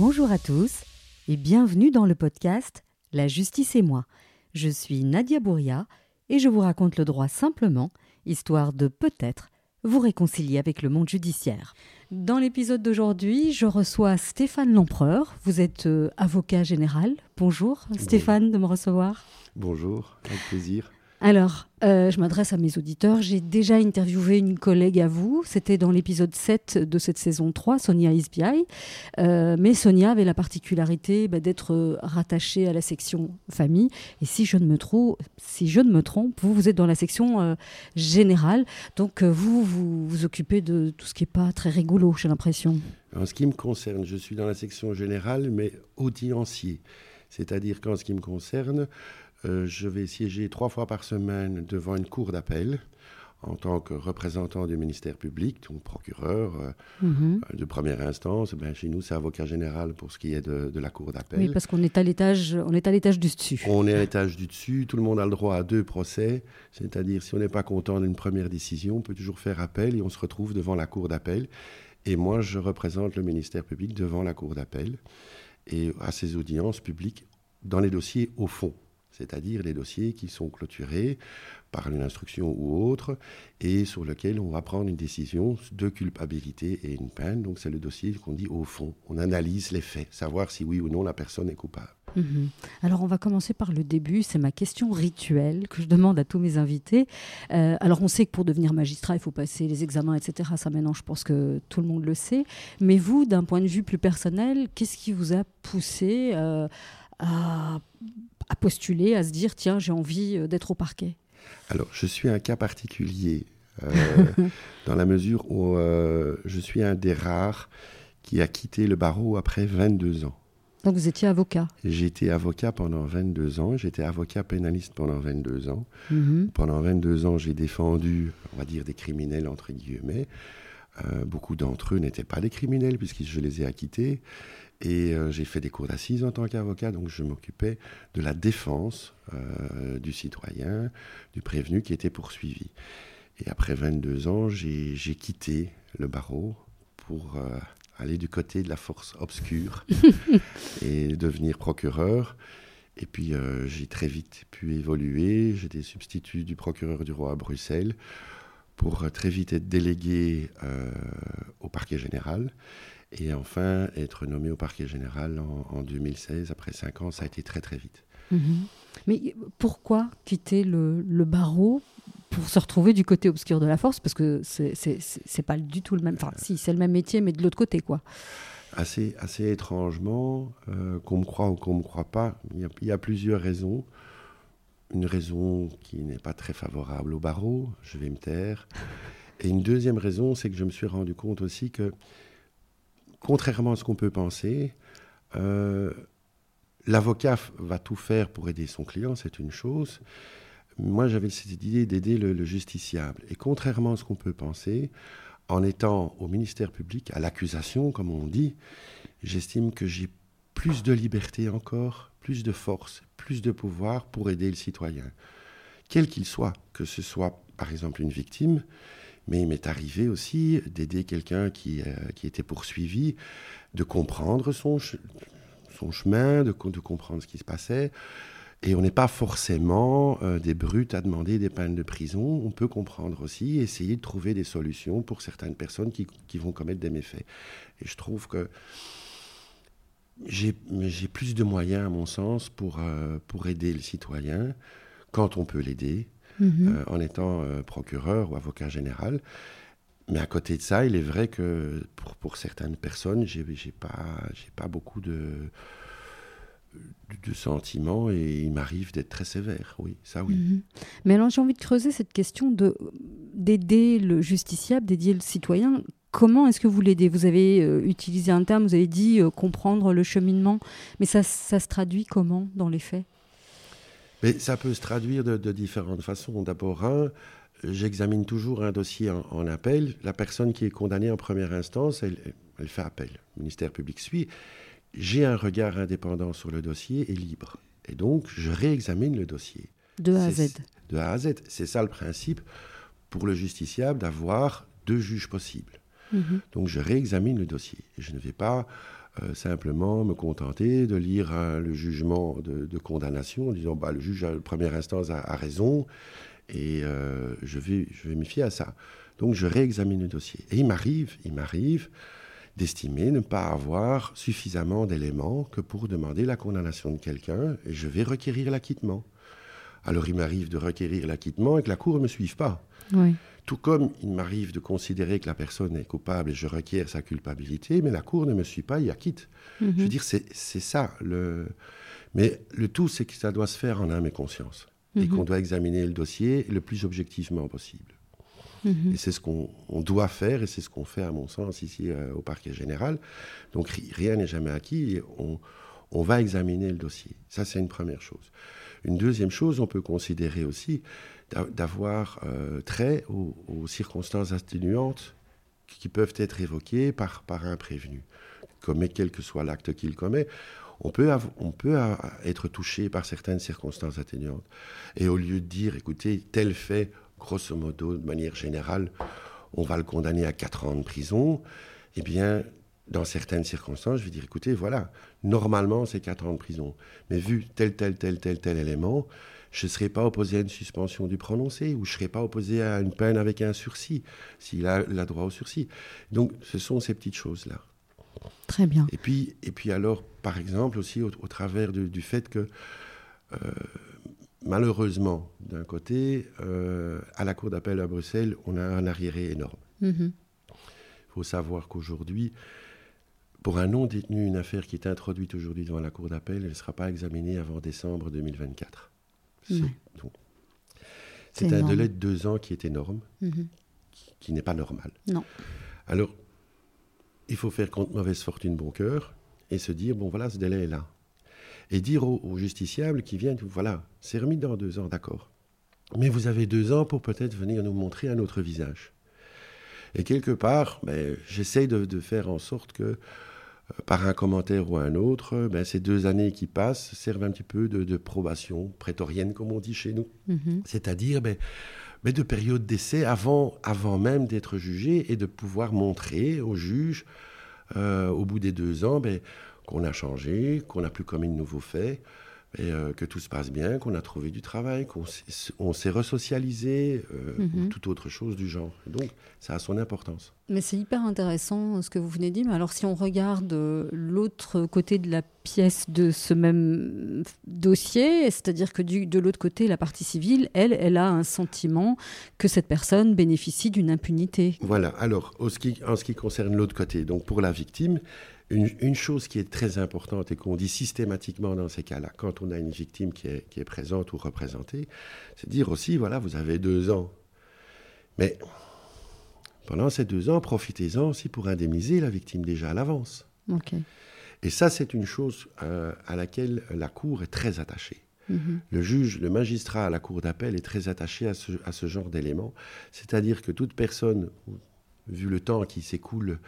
Bonjour à tous et bienvenue dans le podcast La justice et moi. Je suis Nadia Bouria et je vous raconte le droit simplement, histoire de peut-être vous réconcilier avec le monde judiciaire. Dans l'épisode d'aujourd'hui, je reçois Stéphane Lempereur. Vous êtes euh, avocat général. Bonjour Stéphane de me recevoir. Bonjour, avec plaisir. Alors, euh, je m'adresse à mes auditeurs. J'ai déjà interviewé une collègue à vous. C'était dans l'épisode 7 de cette saison 3, Sonia Isbiaï. Euh, mais Sonia avait la particularité bah, d'être euh, rattachée à la section famille. Et si je ne me, trompe, si je ne me trompe, vous, vous êtes dans la section générale. Donc, vous, vous vous occupez de tout ce qui n'est pas très rigolo, j'ai l'impression. En ce qui me concerne, je suis dans la section générale, mais audiencier. C'est-à-dire qu'en ce qui me concerne, euh, je vais siéger trois fois par semaine devant une cour d'appel en tant que représentant du ministère public, donc procureur euh, mhm. euh, de première instance. Ben, chez nous, c'est avocat général pour ce qui est de, la cour d'appel. Oui, parce qu'on est à l'étage, on est à l'étage du dessus. On est à l'étage du dessus. Tout le monde a le droit à deux procès, c'est-à-dire si on n'est pas content d'une première décision, on peut toujours faire appel et on se retrouve devant la cour d'appel. Et moi, je représente le ministère public devant la cour d'appel et à ces audiences publiques dans les dossiers au fond c'est-à-dire les dossiers qui sont clôturés par une instruction ou autre et sur lequel on va prendre une décision de culpabilité et une peine. Donc c'est le dossier qu'on dit au fond. On analyse les faits, savoir si oui ou non la personne est coupable. Mhm. Alors on va commencer par le début, c'est ma question rituelle que je demande à tous mes invités. Euh, alors on sait que pour devenir magistrat, il faut passer les examens, etc. Ça maintenant, je pense que tout le monde le sait. Mais vous, d'un point de vue plus personnel, qu'est-ce qui vous a poussé euh, à à postuler, à se dire tiens, j'ai envie euh, d'être au parquet Alors, je suis un cas particulier euh, dans la mesure où euh, je suis un des rares qui a quitté le barreau après 22 ans. Donc vous étiez avocat été avocat pendant 22 ans, j'étais avocat pénaliste pendant 22 ans. Mhm. Pendant 22 ans, j'ai défendu, on va dire, des criminels, entre guillemets. beaucoup d'entre eux n'étaient pas des criminels puisque je les ai acquittés. Et euh, j'ai fait des cours d'assises en tant qu'avocat, donc je m'occupais de la défense euh, du citoyen, du prévenu qui était poursuivi. Et après 22 ans, j'ai quitté le barreau pour euh, aller du côté de la force obscure et devenir procureur. Et puis j'ai très vite pu évoluer. J'étais substitut du procureur du roi à Bruxelles pour très vite être délégué au parquet général. Et enfin, être nommé au parquet général en, 2016, après cinq ans, ça a été très très vite. Mhm. Mais pourquoi quitter le, barreau pour se retrouver du côté obscur de la force? Parce que c'est pas du tout le même. Enfin, si, c'est le même métier, mais de l'autre côté, quoi. Assez, assez étrangement, euh, qu'on me croit ou qu'on ne me croit pas, il y, y, a plusieurs raisons. Une raison qui n'est pas très favorable au barreau, je vais me taire. Et une deuxième raison, c'est que je me suis rendu compte aussi que contrairement à ce qu'on peut penser, euh, l'avocat va tout faire pour aider son client, c'est une chose. Moi, j'avais cette idée d'aider le, justiciable. Et contrairement à ce qu'on peut penser, en étant au ministère public, à l'accusation, comme on dit, j'estime que j'ai plus de liberté encore, plus de force, plus de pouvoir pour aider le citoyen, quel qu'il soit, que ce soit par exemple une victime, mais il m'est arrivé aussi d'aider quelqu'un qui, euh, qui, était poursuivi, de comprendre son, son chemin, de, comprendre ce qui se passait. Et on n'est pas forcément euh, des brutes à demander des peines de prison. On peut comprendre aussi, essayer de trouver des solutions pour certaines personnes qui, qui vont commettre des méfaits. Et je trouve que j'ai plus de moyens, à mon sens, pour, euh, pour aider le citoyen quand on peut l'aider Mhm. Euh, en étant euh, procureur ou avocat général. Mais à côté de ça, il est vrai que pour, pour certaines personnes, j'ai n'ai pas, pas beaucoup de, de sentiments et il m'arrive d'être très sévère, oui, ça oui. Mhm. Mais alors j'ai envie de creuser cette question de d'aider le justiciable, d'aider le citoyen. Comment est-ce que vous l'aidez? Vous avez euh, utilisé un terme, vous avez dit comprendre le cheminement, mais ça, ça se traduit comment dans les faits? Mais ça peut se traduire de, différentes façons. D'abord, un, j'examine toujours un dossier en, appel. La personne qui est condamnée en première instance, elle, elle fait appel. Le ministère public suit. J'ai un regard indépendant sur le dossier et libre. Et donc, je réexamine le dossier. De A à Z. De A à Z. C'est ça le principe pour le justiciable d'avoir deux juges possibles. Mhm. Donc, je réexamine le dossier. Je ne vais pas euh, simplement me contenter de lire le jugement de, condamnation en disant bah, le juge à première instance a, raison et je, vais, je vais me fier à ça. Donc je réexamine le dossier. Et il m'arrive, il m'arrive d'estimer ne pas avoir suffisamment d'éléments que pour demander la condamnation de quelqu'un et je vais requérir l'acquittement. Alors il m'arrive de requérir l'acquittement et que la Cour ne me suive pas. Tout comme il m'arrive de considérer que la personne est coupable et je requiers sa culpabilité, mais la Cour ne me suit pas et acquitte. Mhm. Je veux dire, c'est ça. Le... Mais le tout, c'est que ça doit se faire en âme et conscience. Et mhm. qu'on doit examiner le dossier le plus objectivement possible. Mhm. Et c'est ce qu'on doit faire et c'est ce qu'on fait, à mon sens, ici euh, au parquet général. Donc rien n'est jamais acquis. on, on va examiner le dossier. Ça, c'est une première chose. Une deuxième chose, on peut considérer aussi d'avoir euh, trait aux, circonstances atténuantes qui peuvent être évoquées par, par un prévenu. Commet quel que soit l'acte qu'il commet, on peut, on peut être touché par certaines circonstances atténuantes. Et au lieu de dire, écoutez, tel fait, grosso modo, de manière générale, on va le condamner à 4 ans de prison, eh bien, dans certaines circonstances, je vais dire, écoutez, voilà, normalement, c'est 4 ans de prison. Mais vu tel, tel, tel, tel, tel élément, je ne serai pas opposé à une suspension du prononcé ou je ne serai pas opposé à une peine avec un sursis, s'il a, le droit au sursis. Donc, ce sont ces petites choses-là. Très bien. Et puis, et puis alors, par exemple, aussi au, travers du fait que, euh, malheureusement, d'un côté, euh, à la Cour d'appel à Bruxelles, on a un arriéré énorme. Mm-hmm. Il faut savoir qu'aujourd'hui, pour un non-détenu, une affaire qui est introduite aujourd'hui devant la Cour d'appel, elle ne sera pas examinée avant décembre 2024. C'est un délai de deux ans qui est énorme, mhm. qui, n'est pas normal. Non. Alors, il faut faire contre mauvaise fortune bon cœur et se dire, bon voilà, ce délai est là. Et dire aux, justiciables qui viennent, voilà, c'est remis dans deux ans, d'accord. Mais vous avez deux ans pour peut-être venir nous montrer un autre visage. Et quelque part, ben, j'essaye de, faire en sorte que par un commentaire ou un autre, ben, ces deux années qui passent servent un petit peu de, probation prétorienne, comme on dit chez nous. Mhm. C'est-à-dire ben, ben, de période d'essai avant, avant même d'être jugé et de pouvoir montrer au juge, euh, au bout des deux ans, ben, qu'on a changé, qu'on n'a plus commis de nouveaux faits, et, euh, que tout se passe bien, qu'on a trouvé du travail, qu'on s'est resocialisé, euh, ou mhm. toute autre chose du genre. donc, ça a son importance. Mais c'est hyper intéressant euh, ce que vous venez de dire. Mais alors, si on regarde l'autre côté de la pièce de ce même dossier, c'est-à-dire que du, de l'autre côté, la partie civile, elle, elle a un sentiment que cette personne bénéficie d'une impunité. Voilà. Alors, en ce qui concerne l'autre côté, donc pour la victime, une, chose qui est très importante et qu'on dit systématiquement dans ces cas-là, quand on a une victime qui est, qui est présente ou représentée, c'est dire aussi, voilà, vous avez deux ans. Mais pendant ces deux ans, profitez-en aussi pour indemniser la victime déjà à l'avance. Et ça, c'est une chose euh, à laquelle la Cour est très attachée. Mm-hmm. Le juge, le magistrat à la Cour d'appel est très attaché à ce, à ce genre d'éléments. C'est-à-dire que toute personne, vu le temps qui s'écoule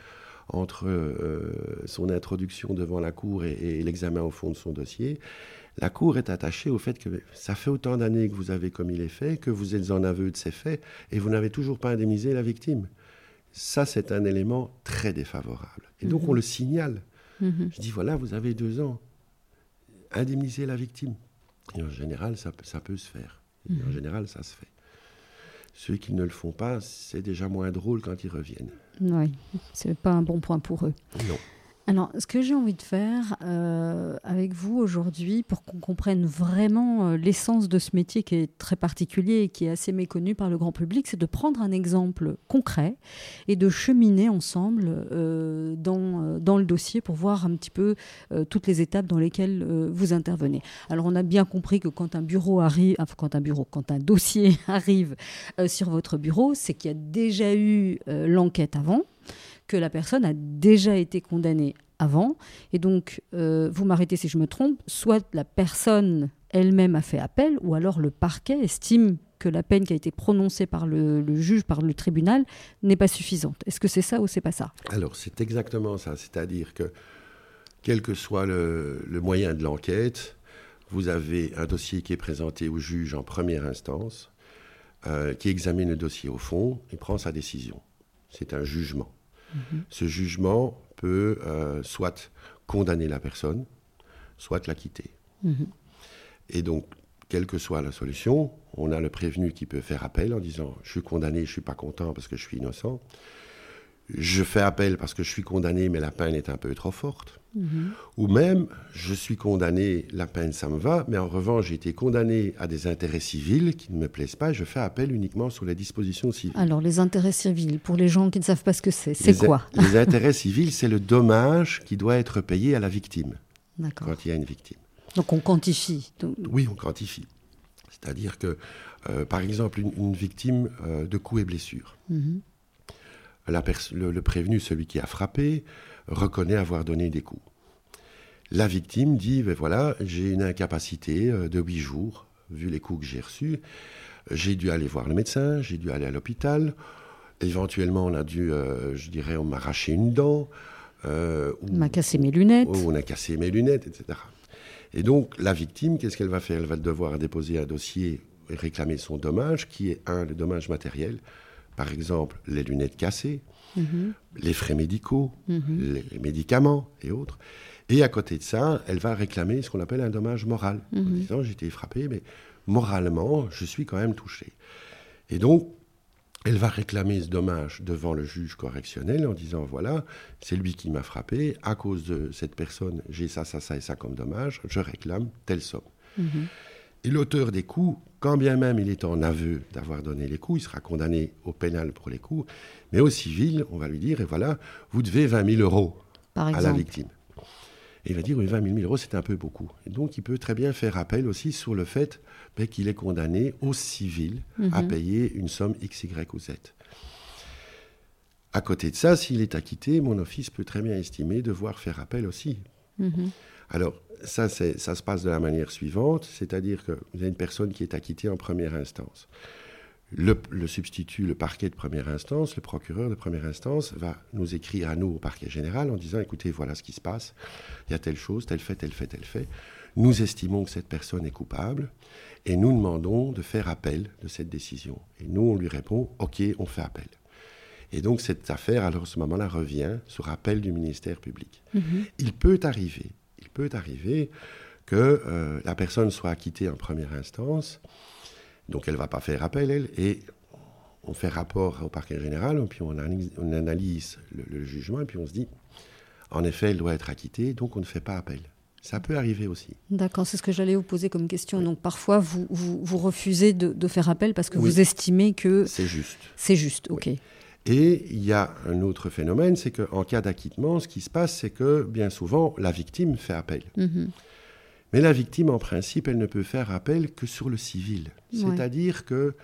entre euh, son introduction devant la Cour et, l'examen au fond de son dossier, la Cour est attachée au fait que ça fait autant d'années que vous avez commis les faits, que vous êtes en aveu de ces faits, et vous n'avez toujours pas indemnisé la victime. Ça, c'est un élément très défavorable. Et donc, on mhm. le signale. Mhm. Je dis, voilà, vous avez deux ans. Indemnisez la victime. Et en général, ça, peut se faire. En mhm. général, ça se fait. Ceux qui ne le font pas, c'est déjà moins drôle quand ils reviennent. Oui, c'est pas un bon point pour eux. Non. Alors, ce que j'ai envie de faire euh, avec vous aujourd'hui, pour qu'on comprenne vraiment euh, l'essence de ce métier qui est très particulier et qui est assez méconnu par le grand public, c'est de prendre un exemple concret et de cheminer ensemble euh, dans, dans le dossier pour voir un petit peu toutes les étapes dans lesquelles vous intervenez. Alors, on a bien compris que quand un bureau arrive, enfin, quand un bureau, quand un dossier arrive sur votre bureau, c'est qu'il y a déjà eu l'enquête avant la personne a déjà été condamnée avant. Et donc, euh, vous m'arrêtez si je me trompe, soit la personne elle-même a fait appel, ou alors le parquet estime que la peine qui a été prononcée par le, juge, par le tribunal, n'est pas suffisante. Est-ce que c'est ça ou c'est pas ça? Alors, c'est exactement ça. C'est-à-dire que, quel que soit le, moyen de l'enquête, vous avez un dossier qui est présenté au juge en première instance, euh, qui examine le dossier au fond et prend sa décision. C'est un jugement. Ce jugement peut euh, soit condamner la personne, soit la quitter. Mhm. Et donc, quelle que soit la solution, on a le prévenu qui peut faire appel en disant je suis condamné, je ne suis pas content parce que je suis innocent. Je fais appel parce que je suis condamné, mais la peine est un peu trop forte. Mhm. Ou même, je suis condamné, la peine, ça me va, mais en revanche, j'ai été condamné à des intérêts civils qui ne me plaisent pas, et je fais appel uniquement sur les dispositions civiles. Alors, les intérêts civils, pour les gens qui ne savent pas ce que c'est, c'est quoi Les intérêts civils, c'est le dommage qui doit être payé à la victime, quand il y a une victime. Donc, on quantifie Oui, on quantifie. C'est-à-dire que, euh, par exemple, une, victime euh, de coups et blessures. Le, prévenu, celui qui a frappé, reconnaît avoir donné des coups. La victime dit, ben voilà, j'ai une incapacité euh, de huit jours, vu les coups que j'ai reçus. J'ai dû aller voir le médecin, j'ai dû aller à l'hôpital. Éventuellement, on a dû, euh, je dirais, on m'a arraché une dent. Euh, on m'a cassé mes lunettes. on a cassé mes lunettes, etc. Et donc, la victime, qu'est-ce qu'elle va faire? Elle va devoir déposer un dossier et réclamer son dommage, qui est un, le dommage matériel. Par exemple, les lunettes cassées, Mhm. les frais médicaux, mhm. les médicaments et autres. Et à côté de ça, elle va réclamer ce qu'on appelle un dommage moral, en mhm. disant j'ai été frappé, mais moralement, je suis quand même touché. Et donc, elle va réclamer ce dommage devant le juge correctionnel en disant voilà, c'est lui qui m'a frappé, à cause de cette personne, j'ai ça, ça, ça et ça comme dommage, je réclame telle somme. Et l'auteur des coups, quand bien même il est en aveu d'avoir donné les coups, il sera condamné au pénal pour les coups, mais au civil, on va lui dire, et voilà, vous devez 20 000 euros à la victime. Et il va dire, oui, 20 000 euros, c'est un peu beaucoup. Et donc, il peut très bien faire appel aussi sur le fait ben, qu'il est condamné au civil à mhm. payer une somme X, Y ou Z. À côté de ça, s'il est acquitté, mon office peut très bien estimer devoir faire appel aussi. Mhm. Alors, ça, ça se passe de la manière suivante, c'est-à-dire que vous avez une personne qui est acquittée en première instance. Le, substitut, le parquet de première instance, le procureur de première instance va nous écrire à nous au parquet général en disant écoutez, voilà ce qui se passe, il y a telle chose, tel fait, tel fait, tel fait. Nous estimons que cette personne est coupable et nous demandons de faire appel de cette décision. Et nous, on lui répond ok, on fait appel. Et donc cette affaire, alors à ce moment-là, revient sur appel du ministère public. Mm-hmm. Il peut arriver peut arriver que euh, la personne soit acquittée en première instance, donc elle ne va pas faire appel, elle, et on fait rapport au parquet général, puis on analyse, le, jugement, et puis on se dit, en effet, elle doit être acquittée, donc on ne fait pas appel. Ça peut arriver aussi. D'accord, c'est ce que j'allais vous poser comme question. Donc parfois, vous, vous, refusez de, faire appel parce que vous estimez que... C'est juste. C'est juste, ok. Et il y a un autre phénomène, c'est qu'en cas d'acquittement, ce qui se passe, c'est que bien souvent, la victime fait appel. Mhm. Mais la victime, en principe, elle ne peut faire appel que sur le civil. C'est-à-dire que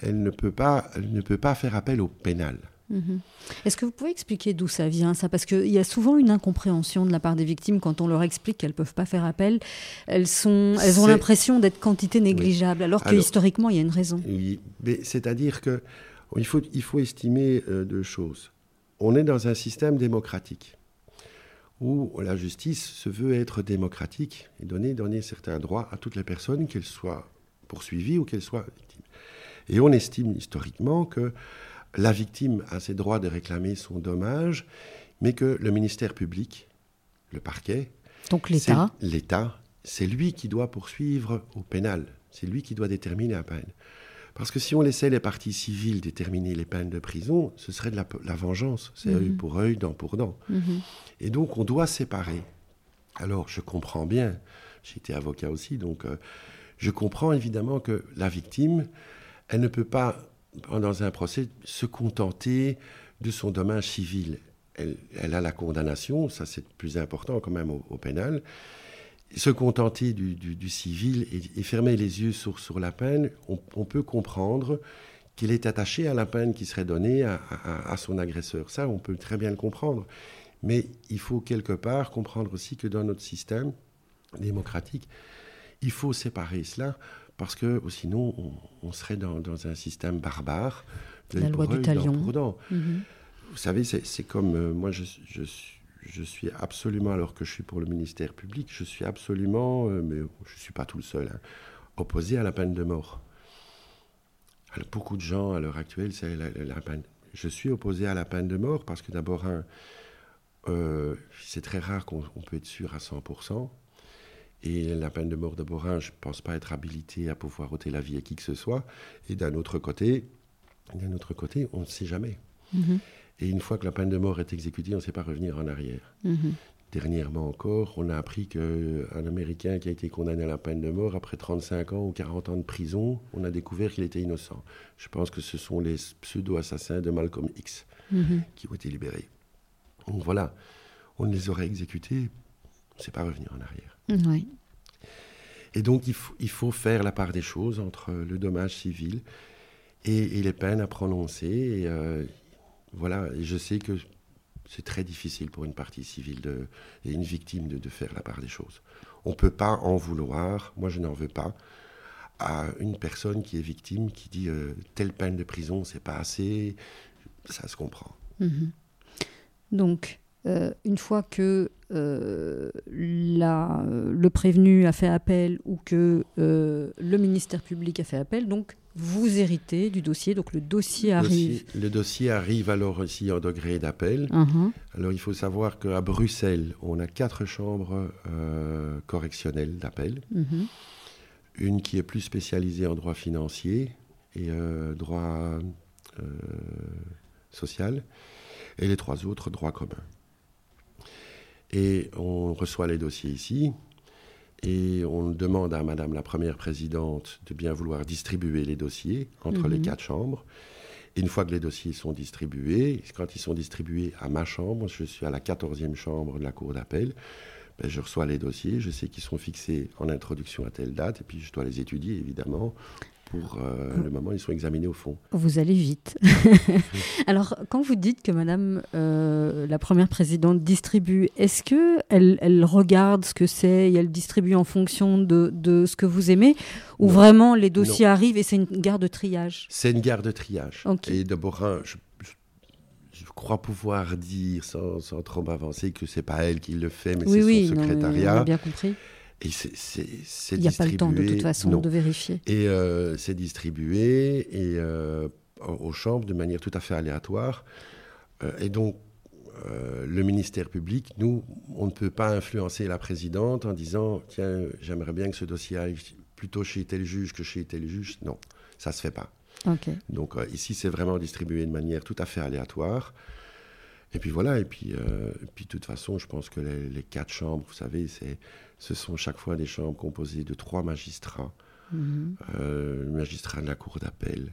elle ne, peut pas, ne peut pas faire appel au pénal. Mhm. Est-ce que vous pouvez expliquer d'où ça vient, ça? Parce qu'il y a souvent une incompréhension de la part des victimes quand on leur explique qu'elles ne peuvent pas faire appel. Elles, sont, elles ont l'impression d'être quantité négligeable, alors que historiquement, il y a une raison. Oui, c'est-à-dire que il faut, il faut estimer euh, deux choses. On est dans un système démocratique où la justice se veut être démocratique et donner, donner certains droits à toutes les personnes, qu'elles soient poursuivies ou qu'elles soient victimes. Et on estime historiquement que la victime a ses droits de réclamer son dommage, mais que le ministère public, le parquet, donc l'État, l'État, c'est lui qui doit poursuivre au pénal, c'est lui qui doit déterminer la peine. Parce que si on laissait les parties civiles déterminer les peines de prison, ce serait de la, vengeance. C'est œil mhm. pour œil, dent pour dent. Mhm. Et donc, on doit séparer. Alors, je comprends bien, j'ai été avocat aussi, donc euh, je comprends évidemment que la victime, elle ne peut pas, dans un procès, se contenter de son dommage civil. Elle, a la condamnation, ça c'est plus important quand même au pénal, se contenter du, civil et, fermer les yeux sur, sur la peine, on, peut comprendre qu'il est attaché à la peine qui serait donnée à, son agresseur. Ça, on peut très bien le comprendre. Mais il faut quelque part comprendre aussi que dans notre système démocratique, il faut séparer cela parce que sinon on, serait dans, un système barbare. La loi du talion. Mhm. Vous savez, c'est comme euh, moi, je, je, je suis absolument, alors que je suis pour le ministère public, je suis absolument, euh, mais je ne suis pas tout le seul, hein, opposé à la peine de mort. beaucoup de gens, à l'heure actuelle. Je suis opposé à la peine de mort parce que d'abord, euh, c'est très rare qu'on peut être sûr à 100%. Et la peine de mort de Borin, je ne pense pas être habilité à pouvoir ôter la vie à qui que ce soit. Et d'un autre côté, d'un autre côté, on ne sait jamais. Mhm. Et une fois que la peine de mort est exécutée, on ne sait pas revenir en arrière. Mhm. Dernièrement encore, on a appris qu'un Américain qui a été condamné à la peine de mort, après 35 ans ou 40 ans de prison, on a découvert qu'il était innocent. Je pense que ce sont les pseudo-assassins de Malcolm X mhm. qui ont été libérés. Donc voilà, on les aurait exécutés, on ne sait pas revenir en arrière. Oui. Et donc il faut, il faut, faire la part des choses entre le dommage civil et, les peines à prononcer. Et, euh, voilà, et je sais que c'est très difficile pour une partie civile et une victime de, faire la part des choses. On ne peut pas en vouloir, moi je n'en veux pas, à une personne qui est victime qui dit euh, telle peine de prison, c'est pas assez, ça se comprend. Mhm. Donc, euh, une fois que euh, le prévenu a fait appel ou que le ministère public a fait appel, donc vous héritez du dossier, donc le dossier arrive. le dossier arrive alors aussi en degré d'appel. Uh-huh. Alors il faut savoir qu'à Bruxelles, on a quatre chambres euh, correctionnelles d'appel. Uh-huh. Une qui est plus spécialisée en droit financier et euh, droit euh, social, et les trois autres droit commun. Et on reçoit les dossiers ici. Et on demande à Madame la Première Présidente de bien vouloir distribuer les dossiers entre les mhm. quatre chambres. Et une fois que les dossiers sont distribués, quand ils sont distribués à ma chambre, je suis à la 14e chambre de la Cour d'appel, ben, je reçois les dossiers, je sais qu'ils sont fixés en introduction à telle date, et puis je dois les étudier évidemment pour euh, le moment, ils sont examinés au fond. Vous allez vite. Alors, quand vous dites que Madame euh, la première présidente distribue, est-ce que elle, elle, regarde ce que c'est et elle distribue en fonction de, de ce que vous aimez, ou vraiment les dossiers arrivent et c'est une gare de triage? C'est une gare de triage. Et d'abord, je, je, crois pouvoir dire sans, sans trop m'avancer que c'est pas elle qui le fait, mais c'est son secrétariat. A bien compris. Et c'est Il n'y a pas le temps de toute façon de vérifier. Et euh, c'est distribué et, euh, aux chambres de manière tout à fait aléatoire. Euh, et donc, le ministère public, nous, on ne peut pas influencer la présidente en disant Tiens, j'aimerais bien que ce dossier aille plutôt chez tel juge que chez tel juge. Non, ça ne se fait pas. Donc, ici, c'est vraiment distribué de manière tout à fait aléatoire. Et puis voilà, et puis, puis de toute façon, je pense que les, les quatre chambres, vous savez, ce sont chaque fois des chambres composées de trois magistrats, mhm. euh, magistrats de la cour d'appel,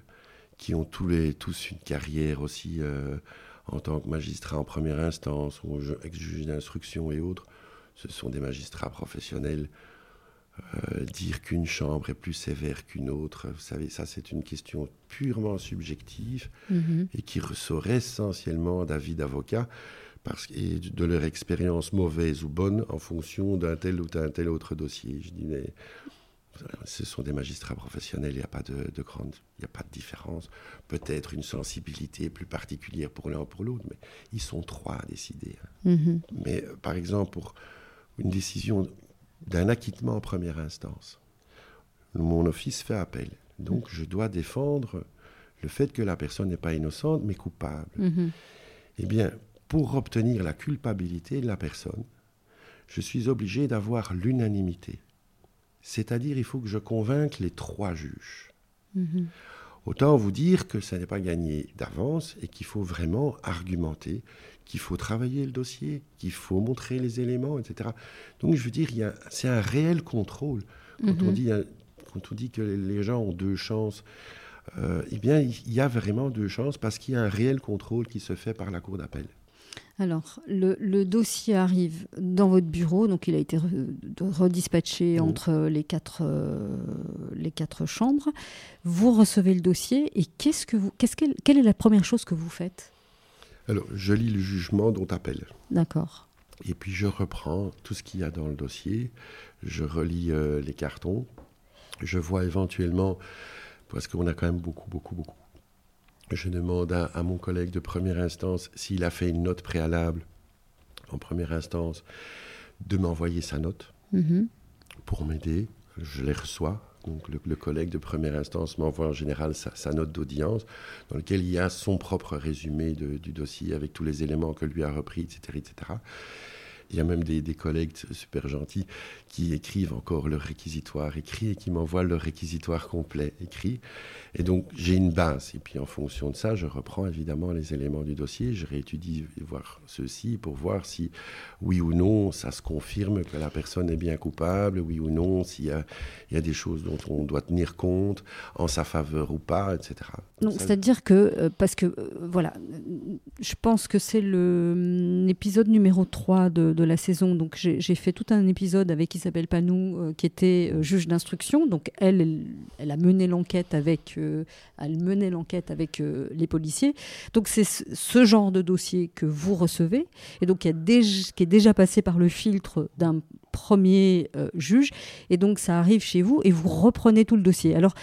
qui ont tous, les, tous une carrière aussi euh, en tant que magistrats en première instance ou ex-juge d'instruction et autres. Ce sont des magistrats professionnels. Euh, dire qu'une chambre est plus sévère qu'une autre, vous savez, ça c'est une question purement subjective mhm. et qui ressort essentiellement d'avis d'avocats parce, et de leur expérience mauvaise ou bonne en fonction d'un tel ou d'un tel autre dossier. Je dis, mais ce sont des magistrats professionnels, il n'y a pas de, grande, il n'y a pas de différence. Peut-être une sensibilité plus particulière pour l'un ou pour l'autre, mais ils sont trois à décider. Hein. Mm-hmm. Mais euh, par exemple, pour une décision d'un acquittement en première instance, mon office fait appel. Donc je dois défendre le fait que la personne n'est pas innocente, mais coupable. Mm-hmm. Eh bien, pour obtenir la culpabilité de la personne, je suis obligé d'avoir l'unanimité. C'est-à-dire, il faut que je convainque les trois juges. Mhm. Autant vous dire que ça n'est pas gagné d'avance et qu'il faut vraiment argumenter, qu'il faut travailler le dossier, qu'il faut montrer les éléments, etc. Donc, je veux dire, c'est un réel contrôle. Quand, on mhm. dit, quand on dit que les gens ont deux chances, euh, eh bien, il y a vraiment deux chances parce qu'il y a un réel contrôle qui se fait par la Cour d'appel. Alors, le, dossier arrive dans votre bureau, donc il a été redispatché mmh. entre les quatre, euh, les quatre chambres. Vous recevez le dossier et qu'est-ce que vous, qu'est-ce quelle est la première chose que vous faites? Alors, je lis le jugement dont appelle. D'accord. Et puis je reprends tout ce qu'il y a dans le dossier, je relis euh, les cartons, je vois éventuellement, parce qu'on a quand même beaucoup, beaucoup, beaucoup je demande à, mon collègue de première instance s'il a fait une note préalable en première instance de m'envoyer sa note mhm. pour m'aider. je les reçois. Donc le, collègue de première instance m'envoie en général sa, note d'audience dans laquelle il y a son propre résumé du dossier avec tous les éléments que lui a repris, etc. etc. Il y a même des, collègues super gentils qui écrivent encore leur réquisitoire écrit et qui m'envoient leur réquisitoire complet écrit. Et donc j'ai une base. Et puis en fonction de ça, je reprends évidemment les éléments du dossier, je réétudie voir ceci pour voir si oui ou non ça se confirme que la personne est bien coupable, oui ou non s'il y a, il y a des choses dont on doit tenir compte en sa faveur ou pas, etc. Donc c'est-à-dire que, euh, parce que euh, voilà, je pense que c'est l'épisode numéro 3 de, de la saison. Donc j'ai fait tout un épisode avec Isabelle Panou euh, qui était juge d'instruction. Donc elle, elle, a mené l'enquête avec elle menait l'enquête avec euh, les policiers. Donc c'est ce genre de dossier que vous recevez et donc qui, est déjà passé par le filtre d'un premier euh, juge et donc ça arrive chez vous et vous reprenez tout le dossier. Alors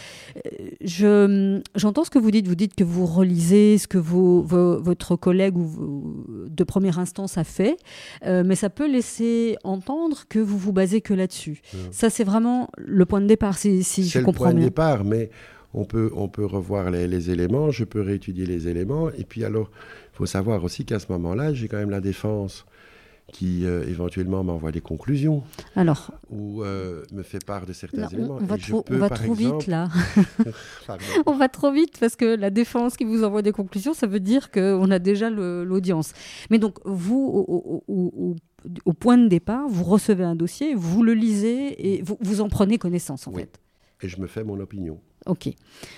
euh, j'entends ce que vous dites, vous dites que vous relisez ce que votre collègue ou, de première instance a fait, mais ça peut laisser entendre que vous vous basez que là-dessus. Ça c'est vraiment le point de départ si, si je comprends bien. C'est le point de départ, mais on peut, on peut revoir les, éléments, je peux réétudier les éléments. Et puis alors, il faut savoir aussi qu'à ce moment-là, j'ai quand même la défense qui euh, éventuellement m'envoie des conclusions. Alors, ou euh, me fait part de certains éléments. On va, trop, on va trop vite là. on va trop vite parce que la défense qui vous envoie des conclusions, ça veut dire qu'on a déjà l'audience. Mais donc, vous, au, point de départ, vous recevez un dossier, vous le lisez et vous, vous en prenez connaissance en fait. Et je me fais mon opinion. Ok.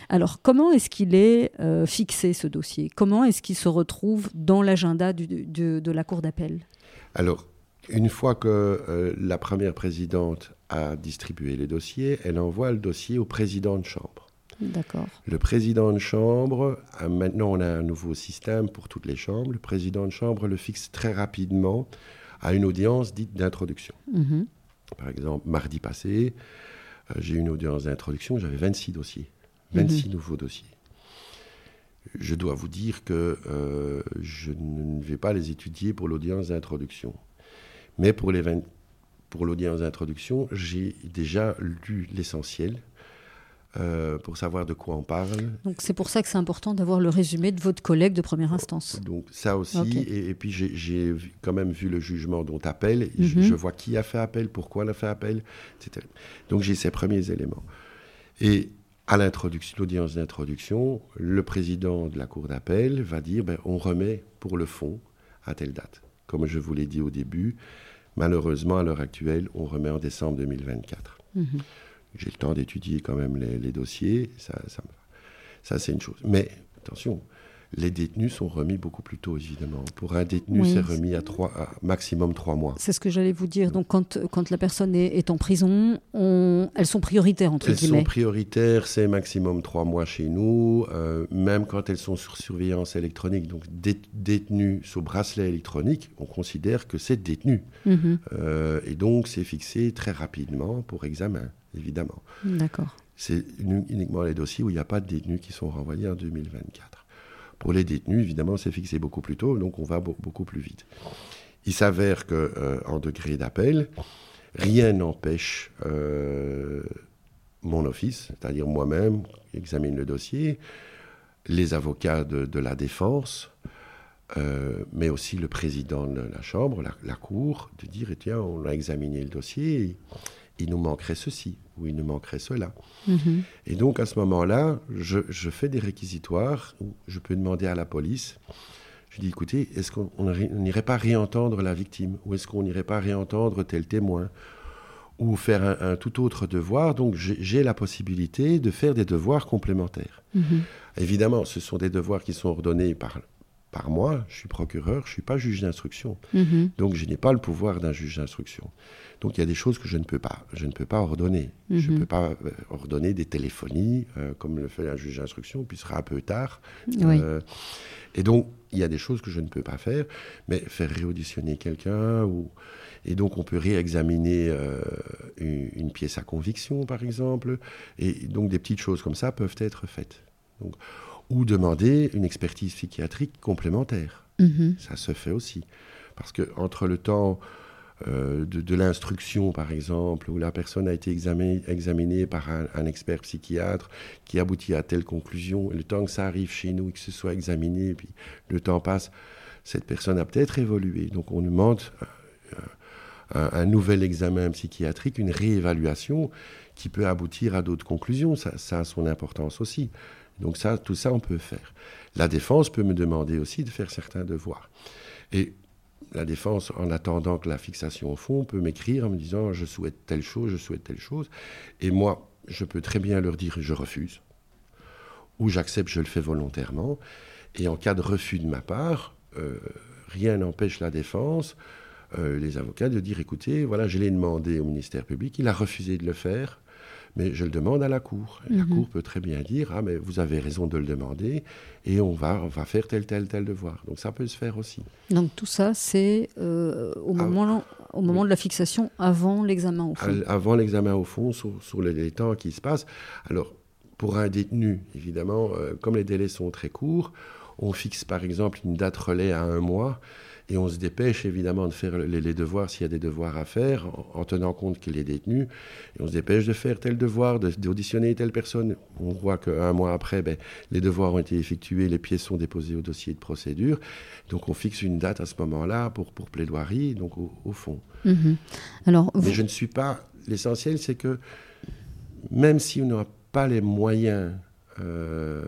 Alors, comment est-ce qu'il est, euh, fixé, ce dossier? Comment est-ce qu'il se retrouve dans l'agenda de la Cour d'appel? Alors, une fois que euh, la première présidente a distribué les dossiers, elle envoie le dossier au président de chambre. D'accord. Le président de chambre, maintenant on a un nouveau système pour toutes les chambres, le président de chambre le fixe très rapidement à une audience dite d'introduction. Mhm. Par exemple, mardi passé, euh, j'ai eu une audience d'introduction, j'avais 26 dossiers, 26 mhm. nouveaux dossiers. Je dois vous dire que euh, je ne vais pas les étudier pour l'audience d'introduction. Mais pour l'audience d'introduction, j'ai déjà lu l'essentiel. Euh, pour savoir de quoi on parle. Donc c'est pour ça que c'est important d'avoir le résumé de votre collègue de première instance. Donc ça aussi, et, puis j'ai quand même vu le jugement dont appel, mhm. je, vois qui a fait appel, pourquoi il a fait appel, etc. Donc j'ai ces premiers éléments. Et à l'introduction, l'audience d'introduction, le président de la cour d'appel va dire ben, on remet pour le fond à telle date. Comme je vous l'ai dit au début, malheureusement à l'heure actuelle, on remet en décembre 2024 j'ai le temps d'étudier quand même les, dossiers, ça, ça, ça c'est une chose. Mais attention, les détenus sont remis beaucoup plus tôt, évidemment. Pour un détenu, c'est remis à, trois, maximum trois mois. C'est ce que j'allais vous dire. Donc, quand, quand la personne est, en prison, on, elles sont prioritaires, entre guillemets. Elles sont prioritaires, c'est maximum trois mois chez nous, euh, même quand elles sont sur surveillance électronique. Donc, détenues sous bracelet électronique, on considère que c'est détenu. Mhm. Euh, et donc, c'est fixé très rapidement pour examen évidemment. D'accord. C'est uniquement les dossiers où il n'y a pas de détenus qui sont renvoyés en 2024. Pour les détenus, évidemment, c'est fixé beaucoup plus tôt, donc on va beaucoup plus vite. Il s'avère qu'en euh, degré d'appel, rien n'empêche euh, mon office, c'est-à-dire moi-même, examine le dossier, les avocats de, la défense, euh, mais aussi le président de la Chambre, la, Cour, de dire, tiens, on a examiné le dossier, il nous manquerait ceci ou il nous manquerait cela. Mhm. Et donc à ce moment-là, je, fais des réquisitoires où je peux demander à la police, je dis écoutez, est-ce qu'on n'irait pas réentendre la victime ou est-ce qu'on n'irait pas réentendre tel témoin ou faire un, tout autre devoir? Donc j'ai la possibilité de faire des devoirs complémentaires. Mhm. Évidemment, ce sont des devoirs qui sont ordonnés par par moi, je suis procureur, je ne suis pas juge d'instruction. Mhm. Donc je n'ai pas le pouvoir d'un juge d'instruction. Donc il y a des choses que je ne peux pas. Je ne peux pas ordonner. Je ne mhm. peux pas euh, ordonner des téléphonies, euh, comme le fait un juge d'instruction, puis ce sera un peu tard. Euh, et donc il y a des choses que je ne peux pas faire, mais faire réauditionner quelqu'un, ou... et donc on peut réexaminer une, pièce à conviction, par exemple. Et donc des petites choses comme ça peuvent être faites. Donc, ou demander une expertise psychiatrique complémentaire. Mhm. Ça se fait aussi. Parce que entre le temps euh, de, l'instruction, par exemple, où la personne a été examinée, par un, expert psychiatre qui aboutit à telle conclusion, et le temps que ça arrive chez nous et que ce soit examiné, puis le temps passe, cette personne a peut-être évolué. Donc on demande euh, un, nouvel examen psychiatrique, une réévaluation qui peut aboutir à d'autres conclusions. Ça, ça, a son importance aussi. Donc ça, tout ça, on peut faire. La défense peut me demander aussi de faire certains devoirs. Et la défense, en attendant que la fixation au fond, peut m'écrire en me disant je souhaite telle chose, je souhaite telle chose. Et moi, je peux très bien leur dire je refuse. Ou j'accepte, je le fais volontairement. Et en cas de refus de ma part, euh, rien n'empêche la défense, euh, les avocats, de dire écoutez, voilà, je l'ai demandé au ministère public, il a refusé de le faire mais je le demande à la Cour. La mhm. Cour peut très bien dire, ah mais vous avez raison de le demander, et on va, on va faire tel, tel, tel devoir. Donc ça peut se faire aussi. Donc tout ça, c'est euh, au, ah, moment, au moment de la fixation, avant l'examen au fond. Avant l'examen au fond, sur, les, temps qui se passent. Alors, pour un détenu, évidemment, euh, comme les délais sont très courts, on fixe par exemple une date relais à un mois. Et on se dépêche évidemment de faire les, devoirs s'il y a des devoirs à faire, en, tenant compte qu'il est détenu. Et on se dépêche de faire tel devoir, d'auditionner telle personne. On voit qu'un mois après, ben, les devoirs ont été effectués, les pièces sont déposées au dossier de procédure. Donc on fixe une date à ce moment-là pour, pour plaidoirie, donc au, fond. Mhm. Alors, Mais je ne suis pas. L'essentiel, c'est que même si on n'a pas les moyens euh,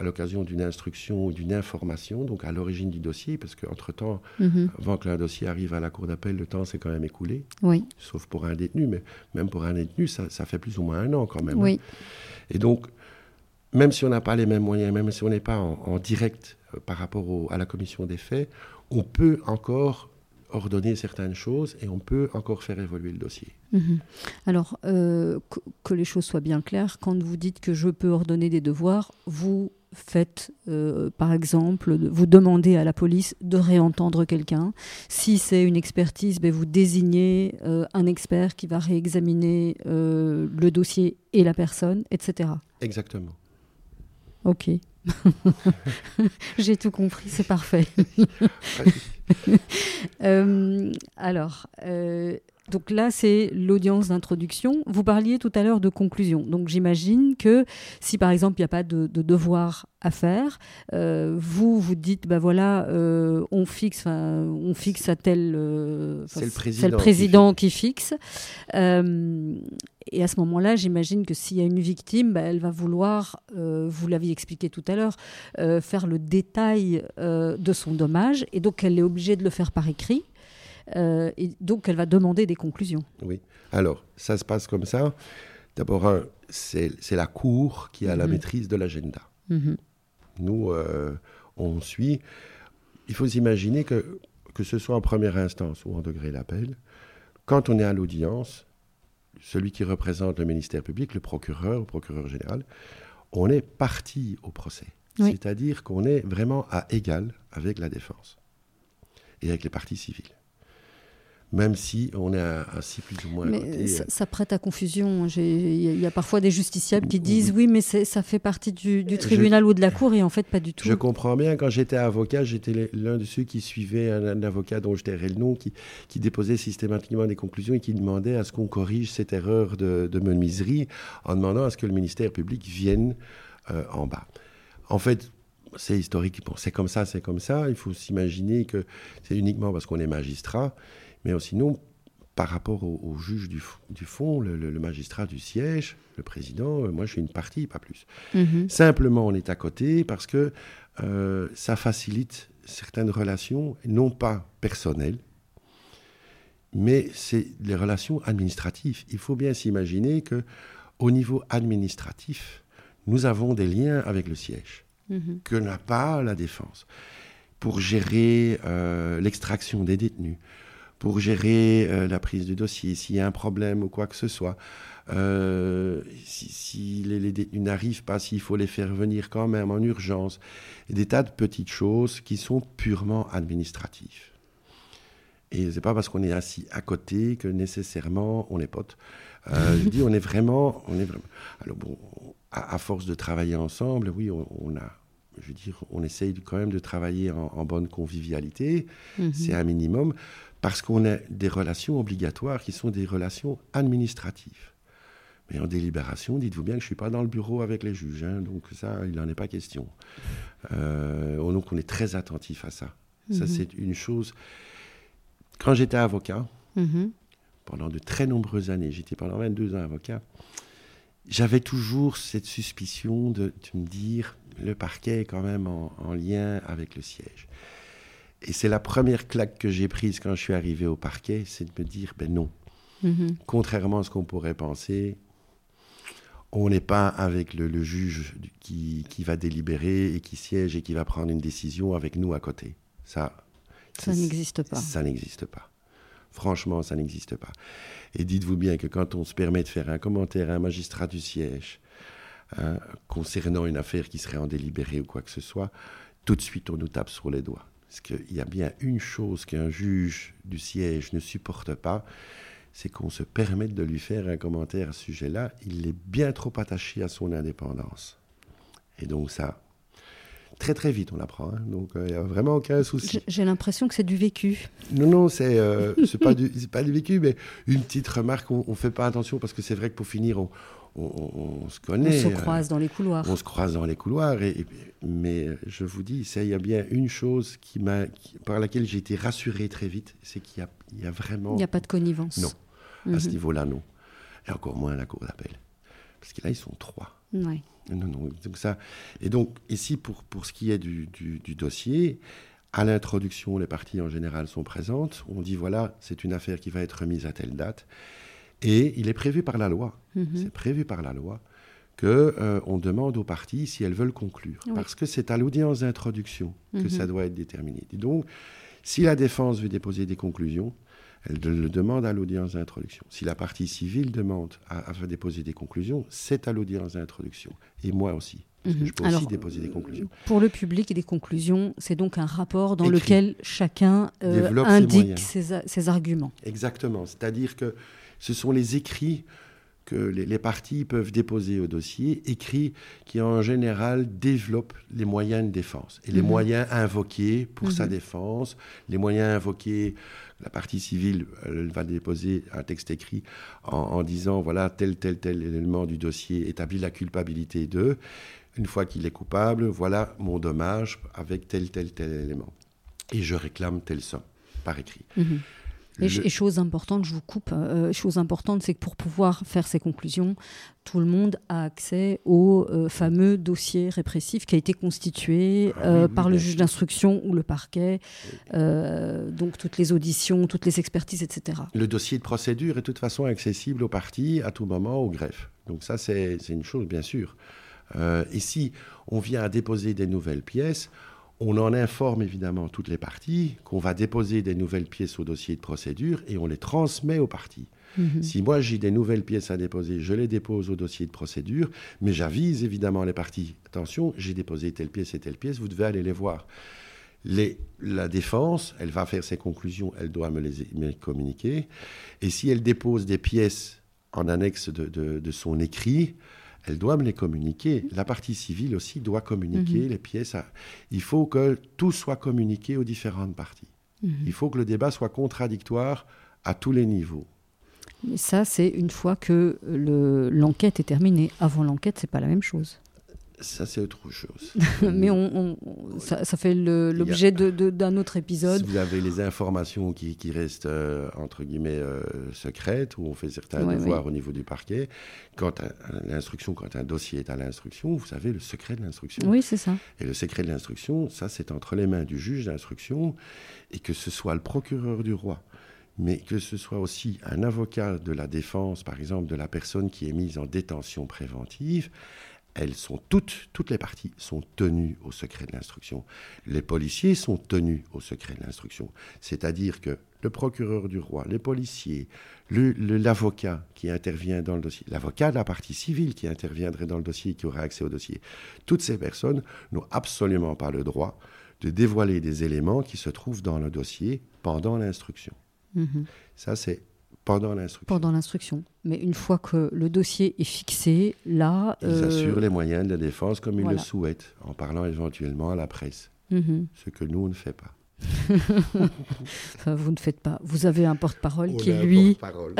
à l'occasion d'une instruction ou d'une information, donc à l'origine du dossier, parce qu'entre-temps, mhm. avant que le dossier arrive à la cour d'appel, le temps s'est quand même écoulé. Oui. Sauf pour un détenu, mais même pour un détenu, ça, fait plus ou moins un an quand même. Hein. Oui. Et donc, même si on n'a pas les mêmes moyens, même si on n'est pas en, direct euh, par rapport à la commission des faits, on peut encore ordonner certaines choses et on peut encore faire évoluer le dossier. Mhm. Alors, euh, que, les choses soient bien claires, quand vous dites que je peux ordonner des devoirs, vous faites, euh, par exemple, vous demandez à la police de réentendre quelqu'un. Si c'est une expertise, ben, vous désignez euh, un expert qui va réexaminer le dossier et la personne, etc. Exactement. Ok. J'ai tout compris, c'est parfait. Euh, alors, euh, donc là, c'est l'audience d'introduction. Vous parliez tout à l'heure de conclusion. Donc j'imagine que si par exemple il n'y a pas de, devoir à faire, euh, vous vous dites, ben voilà, on fixe, on fixe à tel, c'est le président, qui fixe. et à ce moment-là, j'imagine que s'il y a une victime, bah, elle va vouloir, vous l'aviez expliqué tout à l'heure, faire le détail de son dommage, et donc elle est obligée de le faire par écrit. Euh, et donc, elle va demander des conclusions. Oui. Alors, ça se passe comme ça. D'abord, c'est la Cour qui a la mhm. maîtrise de l'agenda. Mhm. Nous, euh, on suit. Il faut s'imaginer que, que ce soit en première instance ou en degré d'appel, quand on est à l'audience, celui qui représente le ministère public, le procureur, le procureur général, on est parti au procès. C'est-à-dire qu'on est vraiment à égal avec la défense et avec les parties civiles même si on est ainsi plus ou moins. Mais ça, prête à confusion. Il y, a parfois des justiciables qui disent oui, mais ça fait partie du, tribunal ou de la cour, et en fait, pas du tout. Je comprends bien. Quand j'étais avocat, j'étais l'un de ceux qui suivait un, avocat dont je tairai le nom, qui, qui, déposait systématiquement des conclusions et qui demandait à ce qu'on corrige cette erreur de, de menuiserie en demandant à ce que le ministère public vienne euh, en bas. En fait, c'est historique. c'est comme ça, c'est comme ça. Il faut s'imaginer que c'est uniquement parce qu'on est magistrat mais sinon, par rapport au, juge du, fond, le, magistrat du siège, le président, euh, moi je suis une partie, pas plus. Mhm. Simplement, on est à côté parce que euh, ça facilite certaines relations, non pas personnelles, mais c'est les relations administratives. Il faut bien s'imaginer que au niveau administratif, nous avons des liens avec le siège mhm. que n'a pas la défense pour gérer euh, l'extraction des détenus, pour gérer euh, la prise du dossier, s'il y a un problème ou quoi que ce soit. Euh, si, les, détenus n'arrivent pas, s'il faut les faire venir quand même en urgence. des tas de petites choses qui sont purement administratives. Et c'est pas parce qu'on est assis à côté que nécessairement on est potes. Euh, je dis, on est vraiment, on est vraiment. Alors bon, à, force de travailler ensemble, oui, on, a, je veux dire, on essaye quand même de travailler en, bonne convivialité. Mm-hmm. C'est un minimum parce qu'on a des relations obligatoires qui sont des relations administratives. Mais en délibération, dites-vous bien que je ne suis pas dans le bureau avec les juges, hein, donc ça, il n'en est pas question. Euh, donc on est très attentif à ça. Ça, mhm. c'est une chose. Quand j'étais avocat, mhm. pendant de très nombreuses années, j'étais pendant 22 ans avocat, j'avais toujours cette suspicion de, me dire le parquet est quand même en, lien avec le siège. Et c'est la première claque que j'ai prise quand je suis arrivé au parquet, c'est de me dire ben non. Mhm. Contrairement à ce qu'on pourrait penser, on n'est pas avec le, juge qui, va délibérer et qui siège et qui va prendre une décision avec nous à côté. Ça, ça n'existe pas. Ça n'existe pas. Franchement, ça n'existe pas. Et dites-vous bien que quand on se permet de faire un commentaire à un magistrat du siège hein, concernant une affaire qui serait en délibéré ou quoi que ce soit, tout de suite on nous tape sur les doigts. Parce qu'il y a bien une chose qu'un juge du siège ne supporte pas, c'est qu'on se permette de lui faire un commentaire à ce sujet-là. Il est bien trop attaché à son indépendance. Et donc ça, très très vite on l'apprend. Hein. Donc il euh, n'y a vraiment aucun souci. J'ai l'impression que c'est du vécu. Non, non, c'est euh, pas, du, pas du vécu, mais une petite remarque, on ne fait pas attention parce que c'est vrai que pour finir, on, on, se connaît. On se croise dans les couloirs. On se croise dans les couloirs. Et, mais je vous dis, il y a bien une chose qui m'a, par laquelle j'ai été rassuré très vite, c'est qu'il y, y a, vraiment... Il n'y a pas de connivence. Non, à ce mhm. niveau-là, non. Et encore moins à la cour d'appel. Parce que là, ils sont trois. Oui. Non, non, donc ça. Et donc, ici, pour, pour ce qui est du, du, du dossier, à l'introduction, les parties en général sont présentes. On dit voilà, c'est une affaire qui va être remise à telle date. Et il est prévu par la loi, mhm. c'est prévu par la loi, qu'on euh, on demande aux parties si elles veulent conclure. Parce que c'est à l'audience d'introduction que mhm. ça doit être déterminé. Et donc, si la défense veut déposer des conclusions, elle le demande à l'audience d'introduction. Si la partie civile demande à, déposer des conclusions, c'est à l'audience d'introduction. Et moi aussi. Parce que mhm. je peux aussi déposer des conclusions. Pour le public, des conclusions, c'est donc un rapport dans lequel chacun euh, indique ses, arguments. Exactement. C'est-à-dire que ce sont les écrits que les, parties peuvent déposer au dossier, écrits qui en général développent les moyens de défense et les mhm. moyens invoqués pour sa mhm. défense, les moyens invoqués. La partie civile elle va déposer un texte écrit en, disant voilà tel tel tel élément du dossier établit la culpabilité de. Une fois qu'il est coupable, voilà mon dommage avec tel tel tel élément. Et je réclame telle somme par écrit. Mhm. Et, chose importante, je vous coupe, euh, chose importante, c'est que pour pouvoir faire ces conclusions, tout le monde a accès au euh, fameux dossier répressif qui a été constitué ah euh, par le juge d'instruction ou le parquet, donc toutes les auditions, toutes les expertises, etc. Le dossier de procédure est de toute façon accessible aux parties à tout moment au greffe. Donc ça, c'est une chose, bien sûr. et si on vient à déposer des nouvelles pièces, on en informe évidemment toutes les parties qu'on va déposer des nouvelles pièces au dossier de procédure et on les transmet aux parties. Mhm. Si moi j'ai des nouvelles pièces à déposer, je les dépose au dossier de procédure, mais j'avise évidemment les parties. Attention, j'ai déposé telle pièce et telle pièce, vous devez aller les voir. la défense, elle va faire ses conclusions, elle doit me les, communiquer. Et si elle dépose des pièces en annexe de son écrit, elle doit me les communiquer. La partie civile aussi doit communiquer mhm. les pièces. Il faut que tout soit communiqué aux différentes parties. Mhm. Il faut que le débat soit contradictoire à tous les niveaux. Mais ça, c'est une fois que l'enquête est terminée. Avant l'enquête, c'est pas la même chose. Ça, c'est autre chose. Mais on, ça, fait l'objet d'un autre épisode. Vous avez les informations qui, restent, euh, entre guillemets, euh, secrètes, où on fait certains devoirs au niveau du parquet. Quand l'instruction, quand un dossier est à l'instruction, vous savez le secret de l'instruction. Oui, c'est ça. Et le secret de l'instruction, ça, c'est entre les mains du juge d'instruction, et que ce soit le procureur du roi, mais que ce soit aussi un avocat de la défense, par exemple, de la personne qui est mise en détention préventive, elles sont toutes, toutes les parties sont tenues au secret de l'instruction. Les policiers sont tenus au secret de l'instruction. C'est-à-dire que le procureur du roi, les policiers, l'avocat qui intervient dans le dossier, l'avocat de la partie civile qui interviendrait dans le dossier et qui aurait accès au dossier, toutes ces personnes n'ont absolument pas le droit de dévoiler des éléments qui se trouvent dans le dossier pendant l'instruction. Mhm. Ça, c'est pendant l'instruction. Pendant l'instruction. Mais une fois que le dossier est fixé, là... Ils euh, assurent les moyens de la défense comme ils le souhaitent, en parlant éventuellement à la presse. Mhm. Ce que nous, on ne fait pas. vous ne faites pas. Vous avez un porte-parole qui, lui,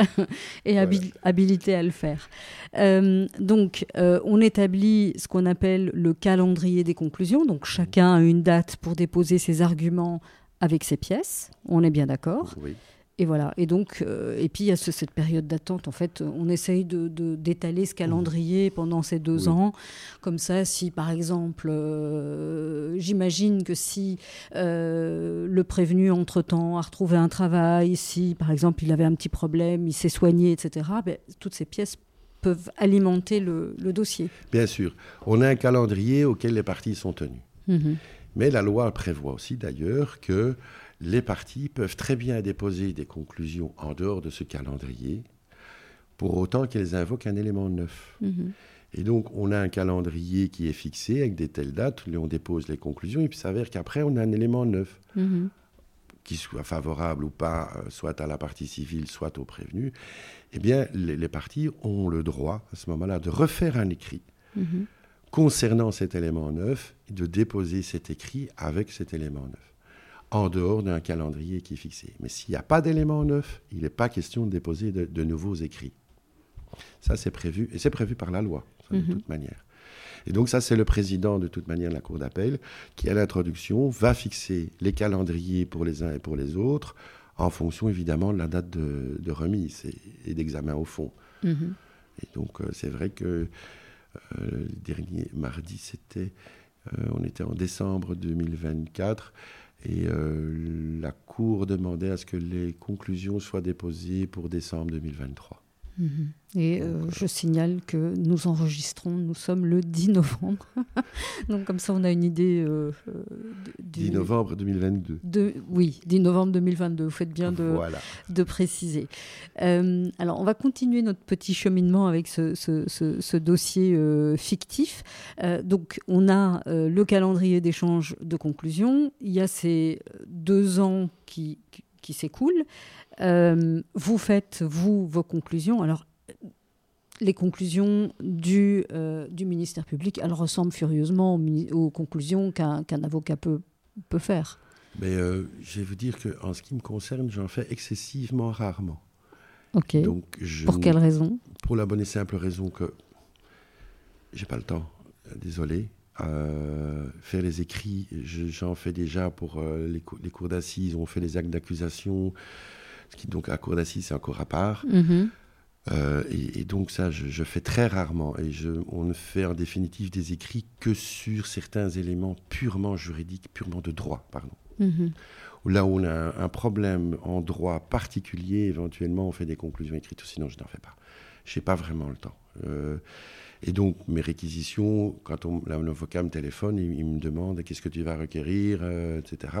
est habilité à le faire. Euh, donc, euh, on établit ce qu'on appelle le calendrier des conclusions. Donc, chacun a une date pour déposer ses arguments avec ses pièces. On est bien d'accord. Oui. Et voilà. Et donc, euh, et puis il y a cette période d'attente. En fait, on essaye de, d'étaler ce calendrier pendant ces deux ans. Comme ça, si par exemple, euh, j'imagine que si euh, le prévenu entre-temps a retrouvé un travail, si par exemple il avait un petit problème, il s'est soigné, etc., ben, toutes ces pièces peuvent alimenter le, dossier. Bien sûr. On a un calendrier auquel les parties sont tenues. Mhm. Mais la loi prévoit aussi d'ailleurs que les parties peuvent très bien déposer des conclusions en dehors de ce calendrier, pour autant qu'elles invoquent un élément neuf. Mhm. Et donc, on a un calendrier qui est fixé avec des telles dates, on dépose les conclusions, et puis il s'avère qu'après, on a un élément neuf, mhm. qui soit favorable ou pas, euh, soit à la partie civile, soit au prévenu. Eh bien, les, parties ont le droit, à ce moment-là, de refaire un écrit. Mhm. concernant cet élément neuf, et de déposer cet écrit avec cet élément neuf en dehors d'un calendrier qui est fixé. Mais s'il n'y a pas d'élément neuf, il n'est pas question de déposer de, nouveaux écrits. Ça, c'est prévu, et c'est prévu par la loi, de mhm. toute manière. Et donc ça, c'est le président, de toute manière, de la Cour d'appel, qui, à l'introduction, va fixer les calendriers pour les uns et pour les autres, en fonction, évidemment, de la date de, remise et, d'examen au fond. Mhm. Et donc, euh, c'est vrai que euh, le dernier mardi, c'était... Euh, on était en décembre 2024 et euh, la Cour demandait à ce que les conclusions soient déposées pour décembre 2023. Et euh, je signale que nous enregistrons, nous sommes le 10 novembre. Donc comme ça, on a une idée. Euh, 10 euh, novembre 2022. De, oui, 10 novembre 2022. Vous faites bien de, de préciser. Euh, alors, on va continuer notre petit cheminement avec ce, ce, ce, dossier fictif. donc, on a le calendrier d'échange de conclusions. Il y a ces deux ans qui, qui, qui s'écoulent. vous faites, vous, vos conclusions. Alors, les conclusions du, euh, du ministère public, elles ressemblent furieusement aux, conclusions qu'un avocat peut, peut faire. Mais euh, je vais vous dire qu'en ce qui me concerne, j'en fais excessivement rarement. Ok. Donc, pour quelle raison? Pour la bonne et simple raison que j'ai pas le temps. Désolé. Euh, faire les écrits, j'en fais déjà pour les, les, cours d'assises, on fait les actes d'accusation, ce qui donc à cour d'assises c'est encore à part. Mm-hmm. Euh, et, donc ça, je, fais très rarement. Et je, on ne fait en définitive des écrits que sur certains éléments purement juridiques, purement de droit, pardon. Mhm. Là où on a un, problème en droit particulier, éventuellement, on fait des conclusions écrites. Sinon, je n'en fais pas. Je n'ai pas vraiment le temps. Et donc, mes réquisitions, quand l'avocat me téléphone, il, me demande qu'est-ce que tu vas requérir, euh, etc.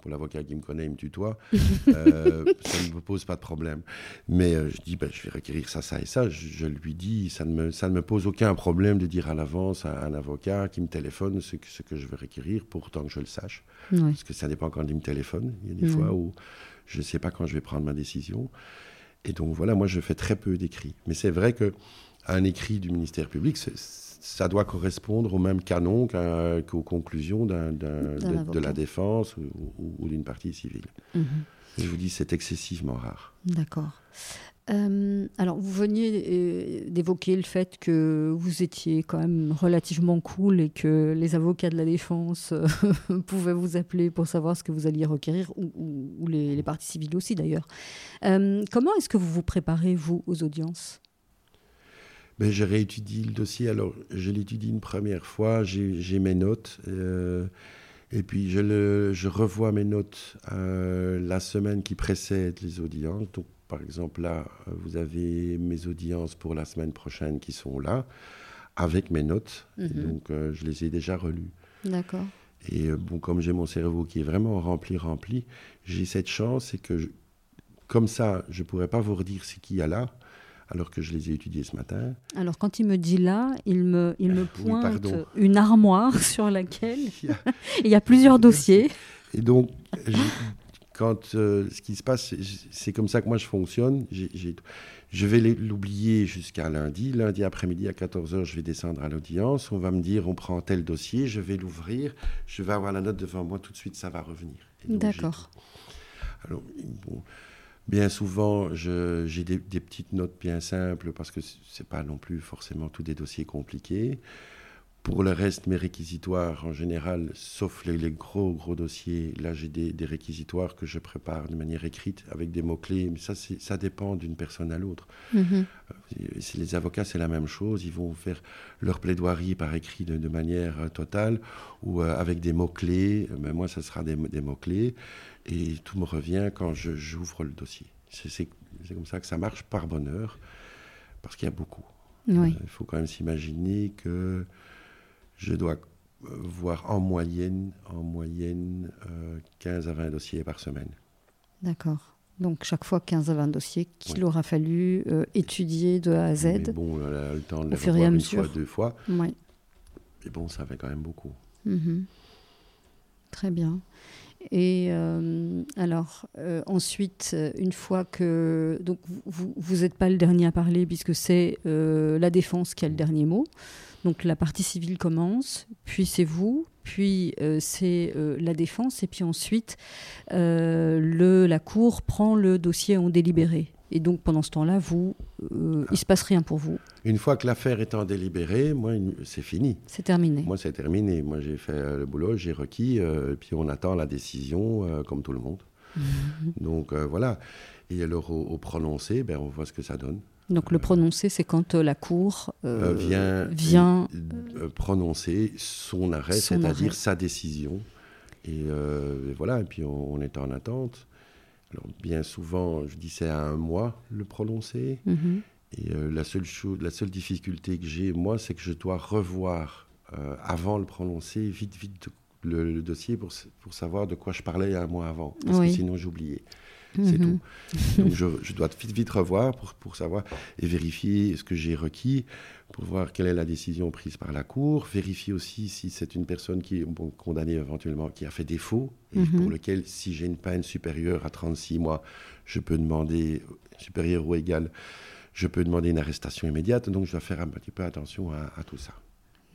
pour l'avocat qui me connaît, il me tutoie. euh, ça ne me pose pas de problème. Mais euh, je dis, ben, je vais requérir ça, ça et ça. Je, lui dis, ça ne, me, ça ne me pose aucun problème de dire à l'avance à un avocat qui me téléphone ce que, ce que je veux requérir, pour autant que je le sache. Parce que ça dépend quand il me téléphone. Il y a des fois où je ne sais pas quand je vais prendre ma décision. Et donc voilà, moi je fais très peu d'écrits. Mais c'est vrai que un écrit du ministère public, ça doit correspondre au même canon qu'aux conclusions de, la défense ou, d'une partie civile. Mhm. je vous dis, c'est excessivement rare. D'accord. Euh, alors, vous veniez euh, d'évoquer le fait que vous étiez quand même relativement cool et que les avocats de la défense euh, pouvaient vous appeler pour savoir ce que vous alliez requérir, ou, les, les, parties civiles aussi d'ailleurs. comment est-ce que vous vous préparez, vous, aux audiences? Ben, j'ai réétudié le dossier. Alors, je l'étudie une première fois, j'ai mes notes. Euh, et puis, je, le, je, revois mes notes euh, la semaine qui précède les audiences. Donc, par exemple, là, vous avez mes audiences pour la semaine prochaine qui sont là, avec mes notes. Mhm. donc, euh, je les ai déjà relues. D'accord. Et bon, comme j'ai mon cerveau qui est vraiment rempli, rempli, j'ai cette chance, et que comme ça, je ne pourrais pas vous redire ce qu'il y a là alors que je les ai étudiés ce matin. Alors quand il me dit là, il me, il me pointe une armoire sur laquelle il y a, plusieurs dossiers. Et donc, quand euh, ce qui se passe, c'est comme ça que moi je fonctionne. Je vais l'oublier jusqu'à lundi. Lundi après-midi à 14h, je vais descendre à l'audience. On va me dire, on prend tel dossier, je vais l'ouvrir, je vais avoir la note devant moi, tout de suite, ça va revenir. D'accord. Alors, bon, bien souvent, j'ai des, des, petites notes bien simples parce que ce n'est pas non plus forcément tous des dossiers compliqués. Pour le reste, mes réquisitoires, en général, sauf les, gros, gros dossiers, là, j'ai des, réquisitoires que je prépare de manière écrite avec des mots-clés. Mais ça, ça dépend d'une personne à l'autre. Euh, les avocats, c'est la même chose. Ils vont faire leur plaidoirie par écrit de, manière euh, totale ou euh, avec des mots-clés. Mais moi, ça sera des, mots-clés. Et tout me revient quand j'ouvre le dossier. C'est comme ça que ça marche par bonheur, parce qu'il y a beaucoup. Il faut quand même s'imaginer que je dois euh, voir en moyenne, en moyenne 15 euh, à 20 dossiers par semaine. D'accord. Donc chaque fois 15 à 20 dossiers qu'il aura fallu euh, étudier de A à Z. Mais bon, le temps de les voir une fois, deux fois. Oui. Mais bon, ça fait quand même beaucoup. Mhm. Très bien. Et alors, ensuite, une fois que. Donc, vous n'êtes pas le dernier à parler, puisque c'est la défense qui a le dernier mot. Donc la partie civile commence, puis c'est vous, puis euh, c'est euh, la défense, et puis ensuite euh, le, la Cour prend le dossier en délibéré. Et donc pendant ce temps-là, vous, il ne se passe rien pour vous. Une fois que l'affaire est en délibéré, moi, c'est fini. C'est terminé. Moi, c'est terminé. Moi, j'ai fait le boulot, j'ai requis, et puis on attend la décision, comme tout le monde. Mhm. Donc voilà. Et alors, au, prononcé, ben, on voit ce que ça donne. Donc le prononcer, c'est quand euh, la Cour euh, euh, vient, prononcer son arrêt, c'est-à-dire sa décision. Et, voilà, et puis on, est en attente. Alors bien souvent, je dis c'est à un mois le prononcer. Mhm. Et la, seule chose, la seule difficulté que j'ai, moi, c'est que je dois revoir avant le prononcer, vite, vite, le, dossier pour, pour, savoir de quoi je parlais un mois avant. Parce que sinon j'oubliais. C'est mhm. tout. Donc je, dois vite, vite revoir pour, pour savoir et vérifier ce que j'ai requis, pour voir quelle est la décision prise par la Cour, vérifier aussi si c'est une personne qui est condamnée éventuellement, qui a fait défaut, et mhm. pour lequel, si j'ai une peine supérieure à 36 mois, je peux demander, supérieure ou égale, je peux demander une arrestation immédiate. Donc je dois faire un petit peu attention à tout ça.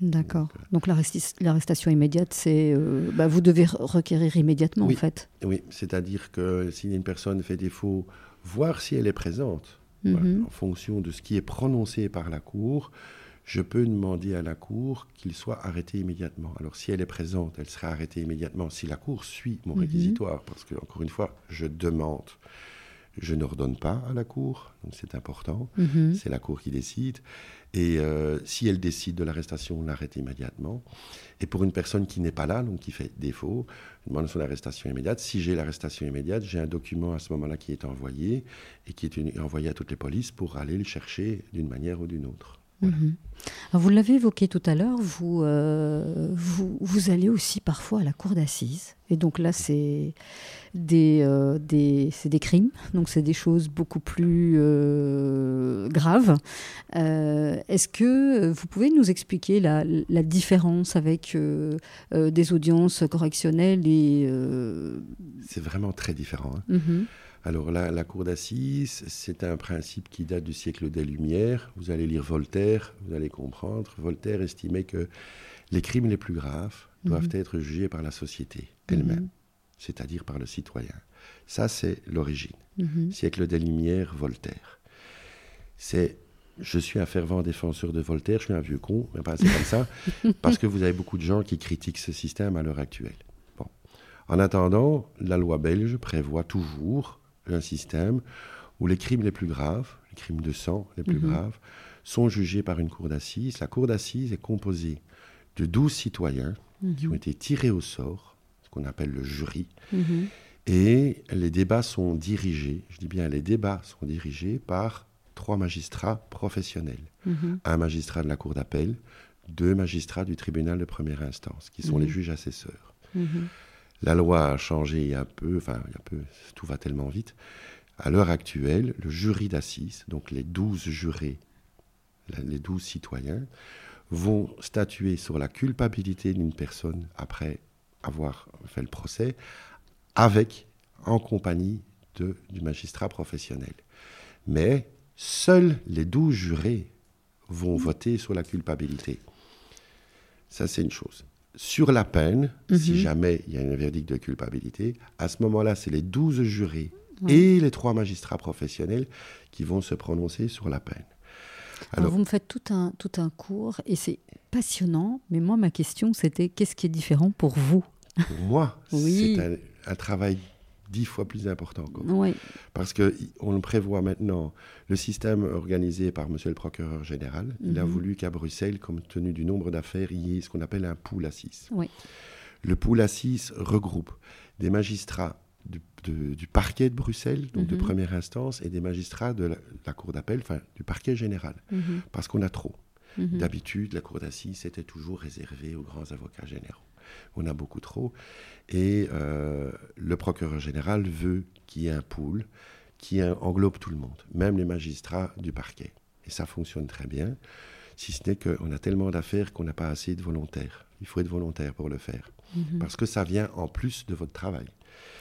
D'accord. Donc l'arrestation immédiate, c'est euh, bah, vous devez requérir immédiatement en fait. Oui, c'est-à-dire que si une personne fait défaut, voir si elle est présente, mhm. en fonction de ce qui est prononcé par la Cour, je peux demander à la Cour qu'il soit arrêté immédiatement. Alors si elle est présente, elle sera arrêtée immédiatement si la Cour suit mon mhm. réquisitoire, parce que encore une fois, je demande. Je n'ordonne pas à la Cour, donc c'est important. Mhm. C'est la Cour qui décide. Et euh, si elle décide de l'arrestation, on l'arrête immédiatement. Et pour une personne qui n'est pas là, donc qui fait défaut, demande son arrestation immédiate. Si j'ai l'arrestation immédiate, j'ai un document à ce moment-là qui est envoyé et qui est envoyé à toutes les polices pour aller le chercher d'une manière ou d'une autre. Mhm. vous l'avez évoqué tout à l'heure, vous, euh, vous, vous, allez aussi parfois à la cour d'assises. Et donc là, c'est des, euh, des, des crimes, donc c'est des choses beaucoup plus euh, graves. Est-ce que vous pouvez nous expliquer la, la différence avec des audiences correctionnelles et... C'est vraiment très différent. Hein. Mhm. Alors là, la cour d'assises, c'est un principe qui date du siècle des Lumières. Vous allez lire Voltaire, vous allez comprendre. Voltaire estimait que les crimes les plus graves doivent mhm. être jugés par la société elle-même, mhm. c'est-à-dire par le citoyen. Ça, c'est l'origine. Mhm. Siècle des Lumières, Voltaire. C'est je suis un fervent défenseur de Voltaire, je suis un vieux con, mais pas c'est comme ça, parce que vous avez beaucoup de gens qui critiquent ce système à l'heure actuelle. Bon. En attendant, la loi belge prévoit toujours un système où les crimes les plus graves, les crimes de sang les plus mhm. graves, sont jugés par une cour d'assises. La cour d'assises est composée de 12 citoyens qui mhm. ont été tirés au sort, ce qu'on appelle le jury. Mhm. Et les débats sont dirigés, je dis bien les débats sont dirigés par trois magistrats professionnels. Un magistrat de la cour d'appel, deux magistrats du tribunal de première instance, qui sont les juges assesseurs. La loi a changé un peu, enfin, un peu, tout va tellement vite. À l'heure actuelle, le jury d'assises, donc les douze jurés, les douze citoyens, vont statuer sur la culpabilité d'une personne après avoir fait le procès, avec, en compagnie de, du magistrat professionnel. Mais seuls les douze jurés vont voter sur la culpabilité. Ça, c'est une chose. Sur la peine, si Mhm. jamais il y a un verdict de culpabilité, à ce moment-là, c'est les douze jurés et les trois magistrats professionnels qui vont se prononcer sur la peine. Alors, Alors- vous me faites tout un, tout un cours et c'est passionnant, mais moi, ma question, c'était qu'est-ce qui est différent pour vous? Pour moi, Oui. c'est un, un travail dix fois plus important. encore. Oui, Parce qu'on le prévoit maintenant, le système organisé par Monsieur le procureur général, il a Mhm. voulu qu'à Bruxelles, compte tenu du nombre d'affaires, il y ait ce qu'on appelle un pool à 6. oui. Le pool à 6 regroupe des magistrats du, de- du parquet de Bruxelles, donc de Mhm. première instance, et des magistrats de la, la cour d'appel, enfin du parquet général, Mhm, parce qu'on a trop. D'habitude, la cour d'assises était toujours réservée aux grands avocats généraux. On a beaucoup trop. Et euh, le procureur général veut qu'il y ait un pool qui en- englobe tout le monde, même les magistrats du parquet. Et ça fonctionne très bien, si ce n'est qu'on a tellement d'affaires qu'on n'a pas assez de volontaires. Il faut être volontaire pour le faire, Mhm. parce que ça vient en plus de votre travail.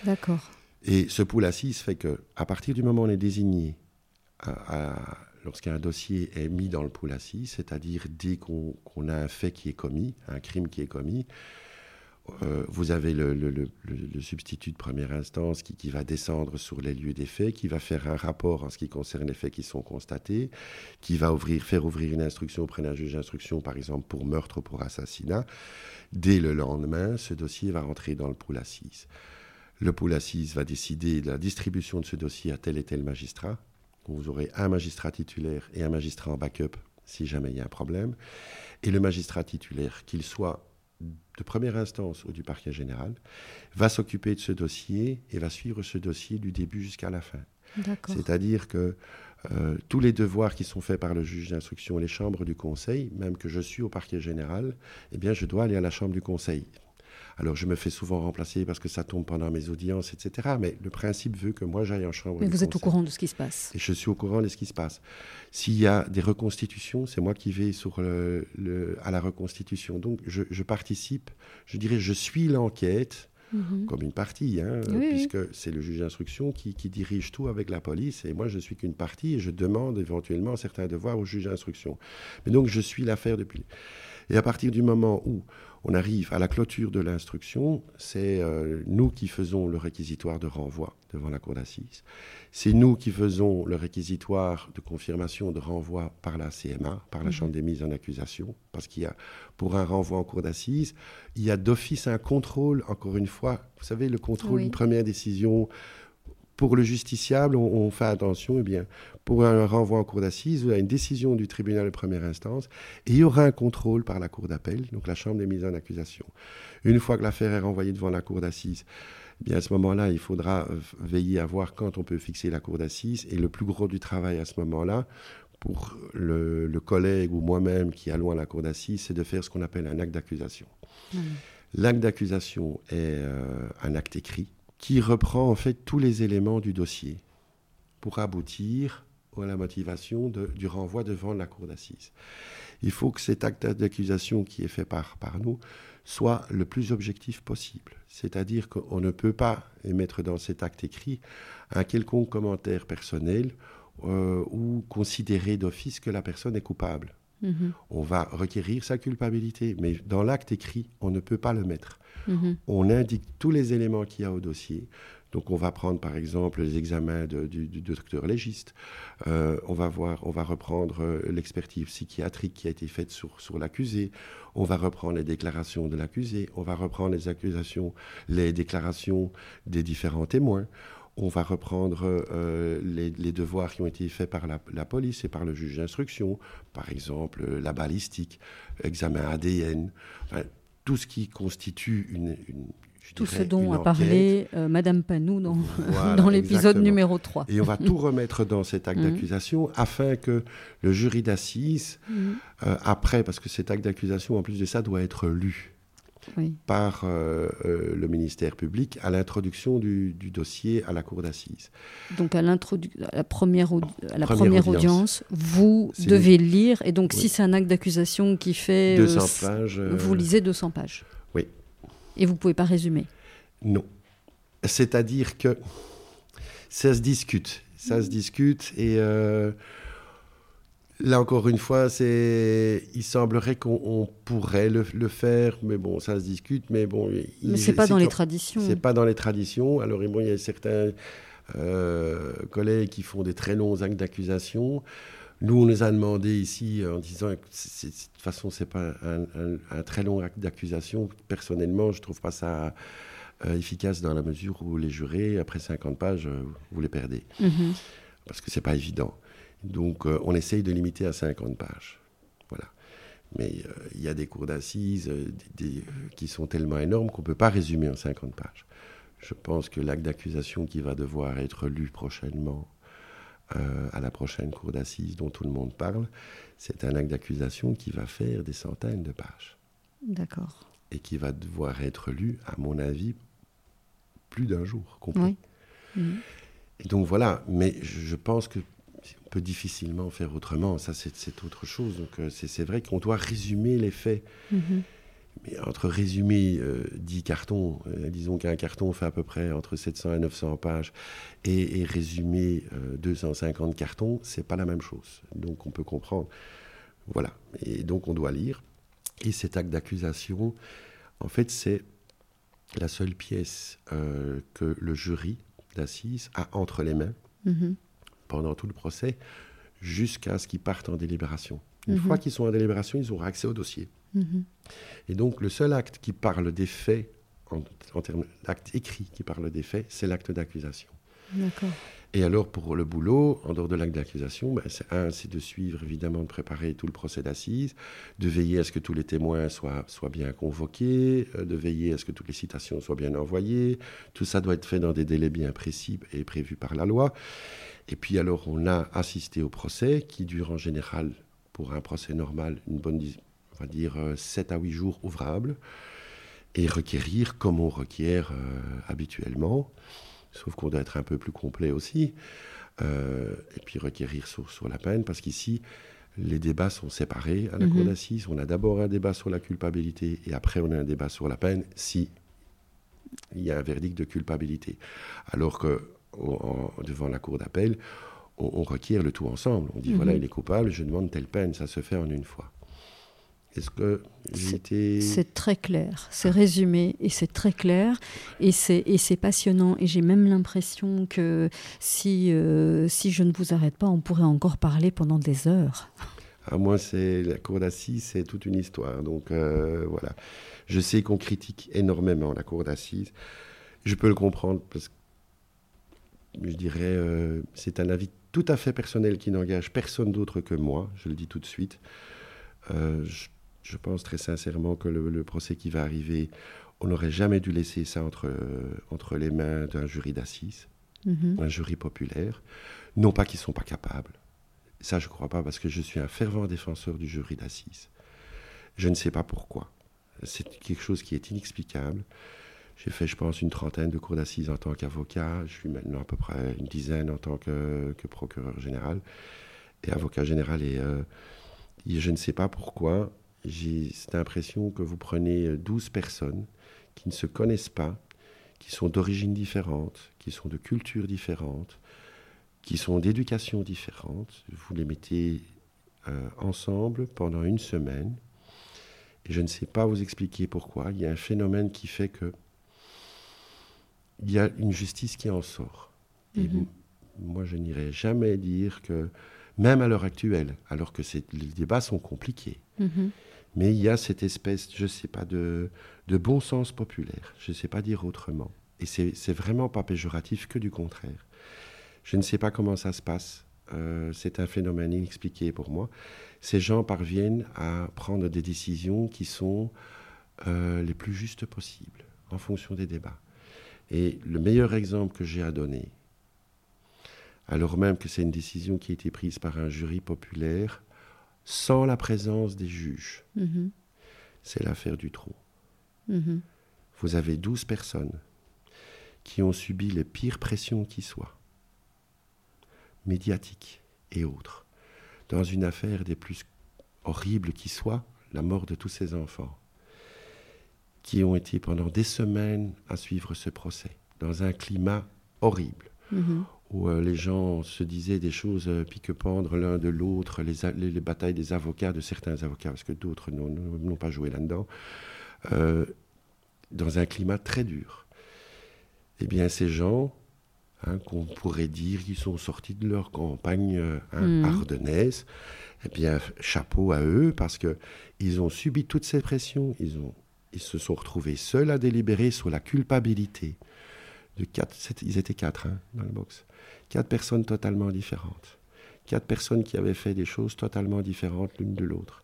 D'accord. Et ce pool assise fait que, à partir du moment où on est désigné, lorsqu'un dossier est mis dans le pool assise, c'est-à-dire dès qu'on qu'on a un fait qui est commis, un crime qui est commis, euh, vous avez le, substitut de première instance qui, va descendre sur les lieux des faits, qui va faire un rapport en ce qui concerne les faits qui sont constatés, qui va faire ouvrir une instruction auprès d'un juge d'instruction, par exemple pour meurtre ou pour assassinat. Dès le lendemain, ce dossier va rentrer dans le pool assise. Le pool assise va décider de la distribution de ce dossier à tel et tel magistrat. Vous aurez un magistrat titulaire et un magistrat en backup si jamais il y a un problème. Et le magistrat titulaire, qu'il soit de première instance ou du parquet général, va s'occuper de ce dossier et va suivre ce dossier du début jusqu'à la fin. C'est-à-dire que euh, tous les devoirs qui sont faits par le juge d'instruction et les chambres du conseil, même que je suis au parquet général, eh bien, je dois aller à la chambre du conseil. Alors, je me fais souvent remplacer parce que ça tombe pendant mes audiences, etc. Mais le principe veut que moi, j'aille en chambre Mais vous êtes au courant de ce qui se passe. Et je suis au courant de ce qui se passe. S'il y a des reconstitutions, c'est moi qui vais sur le, le- à la reconstitution. Donc, je, je participe, je dirais, je suis l'enquête Mhm. comme une partie, hein, oui. puisque c'est le juge d'instruction qui, qui dirige tout avec la police, et moi je suis qu'une partie, et je demande éventuellement certains devoirs au juge d'instruction. Mais donc je suis l'affaire depuis. Et à partir du moment où on arrive à la clôture de l'instruction, c'est euh, nous qui faisons le réquisitoire de renvoi devant la cour d'assises. C'est nous qui faisons le réquisitoire de confirmation de renvoi par la CMA, par la Mhm. Chambre des mises en accusation, parce qu'il y a, pour un renvoi en cour d'assises, il y a d'office un contrôle, encore une fois, vous savez, le contrôle, Oui. une première décision. Pour le justiciable, on, on fait attention, eh bien, pour un renvoi en cour d'assises, y a une décision du tribunal de première instance, et il y aura un contrôle par la cour d'appel, donc la chambre des mises en accusation. Une fois que l'affaire est renvoyée devant la cour d'assises, eh bien à ce moment-là, il faudra euh, veiller à voir quand on peut fixer la cour d'assises, et le plus gros du travail à ce moment-là, pour le, le collègue ou moi-même qui allons à la cour d'assises, c'est de faire ce qu'on appelle un acte d'accusation. Mhm. L'acte d'accusation est euh, un acte écrit qui reprend en fait tous les éléments du dossier pour aboutir à la motivation du renvoi devant la cour d'assises. Il faut que cet acte d'accusation qui est fait par, par nous soit le plus objectif possible. C'est-à-dire qu'on ne peut pas émettre dans cet acte écrit un quelconque commentaire personnel euh, ou considérer d'office que la personne est coupable. Mhm. On va requérir sa culpabilité, mais dans l'acte écrit, on ne peut pas le mettre Mhm. on indique tous les éléments qu'il y a au dossier. Donc on va prendre par exemple les examens de- du, du docteur légiste, Euh, on, va voir, on va reprendre euh, l'expertise psychiatrique qui a été faite sur, sur l'accusé, on va reprendre les déclarations de l'accusé, on va reprendre les accusations, les déclarations des différents témoins, on va reprendre euh, les, les devoirs qui ont été faits par la, la police et par le juge d'instruction, par exemple euh, la balistique, examen ADN, enfin, tout ce qui constitue une, Tout ce dont a enquête. parlé euh, Madame Panou dans, Voilà, dans l'épisode numéro 3. Et on va tout remettre dans cet acte Mhm. d'accusation afin que le jury d'assises, Mhm. euh, après, parce que cet acte d'accusation, en plus de ça, doit être lu Oui. par euh, euh, le ministère public à l'introduction du, du dossier à la cour d'assises. Donc à, à la première, à la Première première audience. audience, vous devez lire. Et donc Oui. si c'est un acte d'accusation qui fait... 200 euh, pages. Vous lisez 200 pages. Oui. Et vous pouvez pas résumer. Non. C'est-à-dire que ça se discute. Ça se discute et Là encore une fois, c'est, il semblerait qu'on pourrait le, faire, mais bon, ça se discute. Mais bon, mais c'est pas dans les traditions. C'est pas dans les traditions. Alors bon, il y a certains euh, collègues qui font des très longs actes d'accusation. Nous, on nous a demandé ici en disant que de toute façon, c'est pas un, très long acte d'accusation. Personnellement, je trouve pas ça euh, efficace dans la mesure où les jurés, après 50 pages, euh, vous les perdez. Mm-hmm. Parce que c'est pas évident. Donc, euh, on essaye de limiter à 50 pages. Voilà. Mais il y a des cours d'assises qui sont tellement énormes qu'on ne peut pas résumer en 50 pages. Je pense que l'acte d'accusation qui va devoir être lu prochainement euh, à la prochaine cour d'assises dont tout le monde parle, c'est un acte d'accusation qui va faire des centaines de pages. D'accord. Et qui va devoir être lu, à mon avis, plus d'un jour complet. Oui. Mhm. Et donc voilà, mais je pense que peut difficilement faire autrement. Ça, c'est autre chose. Donc, euh, c'est vrai qu'on doit résumer les faits. Mhm. Mais entre résumer 10 euh, cartons, euh, disons qu'un carton fait à peu près entre 700 et 900 pages, et, résumer 250 euh, cartons, c'est pas la même chose. Donc on peut comprendre. Voilà. Et donc on doit lire. Et cet acte d'accusation, en fait, c'est la seule pièce que le jury d'assises a entre les mains mm-hmm. Pendant tout le procès, jusqu'à ce qu'ils partent en délibération. Une mm-hmm. fois qu'ils sont en délibération, ils auront accès au dossier. Et donc, le seul acte qui parle des faits, en, termes d'acte écrit qui parle des faits, c'est l'acte d'accusation. Et alors, pour le boulot, en dehors de l'acte d'accusation, ben, c'est un, c'est de suivre, évidemment, de préparer tout le procès d'assises, de veiller à ce que tous les témoins soient, soient bien convoqués, euh, de veiller à ce que toutes les citations soient bien envoyées. Tout ça doit être fait dans des délais bien précis et prévus par la loi. Et puis, alors, on a assisté au procès, qui dure en général, pour un procès normal, une bonne on va dire 7 euh, à 8 jours ouvrables, et requérir comme on requiert euh, habituellement, sauf qu'on doit être un peu plus complet aussi, euh, et puis requérir sur, sur la peine, parce qu'ici, les débats sont séparés à la cour mhm. d'assises. On a d'abord un débat sur la culpabilité, et après on a un débat sur la peine, si il y a un verdict de culpabilité. Alors que devant la cour d'appel, on, requiert le tout ensemble. On dit voilà, mhm. il est coupable, je demande telle peine. Ça se fait en une fois. Est-ce que j'étais... C'est très clair, c'est résumé et c'est très clair et c'est, passionnant et j'ai même l'impression que si, euh, si je ne vous arrête pas, on pourrait encore parler pendant des heures. À moi, c'est la cour d'assises, c'est toute une histoire. Donc euh, voilà, je sais qu'on critique énormément la cour d'assises. Je peux le comprendre parce que je dirais, euh, c'est un avis tout à fait personnel qui n'engage personne d'autre que moi. Je le dis tout de suite. je je pense très sincèrement que le, procès qui va arriver, on n'aurait jamais dû laisser ça entre, entre les mains d'un jury d'assises, mhm. un jury populaire. Non pas qu'ils ne sont pas capables. Ça, je ne crois pas, parce que je suis un fervent défenseur du jury d'assises. Je ne sais pas pourquoi. C'est quelque chose qui est inexplicable. J'ai fait, je pense, une trentaine de cours d'assises en tant qu'avocat. Je suis maintenant à peu près une dizaine en tant que, procureur général et avocat général. Et, euh, et je ne sais pas pourquoi j'ai cette impression que vous prenez 12 euh, personnes qui ne se connaissent pas, qui sont d'origines différentes, qui sont de cultures différentes, qui sont d'éducation différente, vous les mettez euh, ensemble pendant une semaine, et je ne sais pas vous expliquer pourquoi, il y a un phénomène qui fait que il y a une justice qui en sort. Et mm-hmm. moi, je n'irai jamais dire que, même à l'heure actuelle, alors que les débats sont compliqués, mm-hmm. Mais il y a cette espèce, je ne sais pas, de, de, bon sens populaire. Je ne sais pas dire autrement. Et c'est vraiment pas péjoratif, que du contraire. Je ne sais pas comment ça se passe. Euh, c'est un phénomène inexpliqué pour moi. Ces gens parviennent à prendre des décisions qui sont euh, les plus justes possibles en fonction des débats. Et le meilleur exemple que j'ai à donner, alors même que c'est une décision qui a été prise par un jury populaire, sans la présence des juges. Mhm. C'est l'affaire du trou. Mhm. Vous avez 12 personnes qui ont subi les pires pressions qui soient, médiatiques et autres, dans une affaire des plus horribles qui soient, la mort de tous ces enfants, qui ont été pendant des semaines à suivre ce procès, dans un climat horrible, mhm. où euh, les gens se disaient des choses euh, pique-pendre l'un de l'autre, les, les, batailles des avocats, de certains avocats, parce que d'autres n'ont pas joué là-dedans, euh, dans un climat très dur. Eh bien, ces gens, hein, qu'on pourrait dire qu'ils sont sortis de leur campagne hein, mmh. ardennaise, eh bien, chapeau à eux, parce qu'ils ont subi toutes ces pressions, ils, ont, ils se sont retrouvés seuls à délibérer sur la culpabilité. De quatre, ils étaient quatre hein, dans le box quatre personnes totalement différentes. Quatre personnes qui avaient fait des choses totalement différentes l'une de l'autre.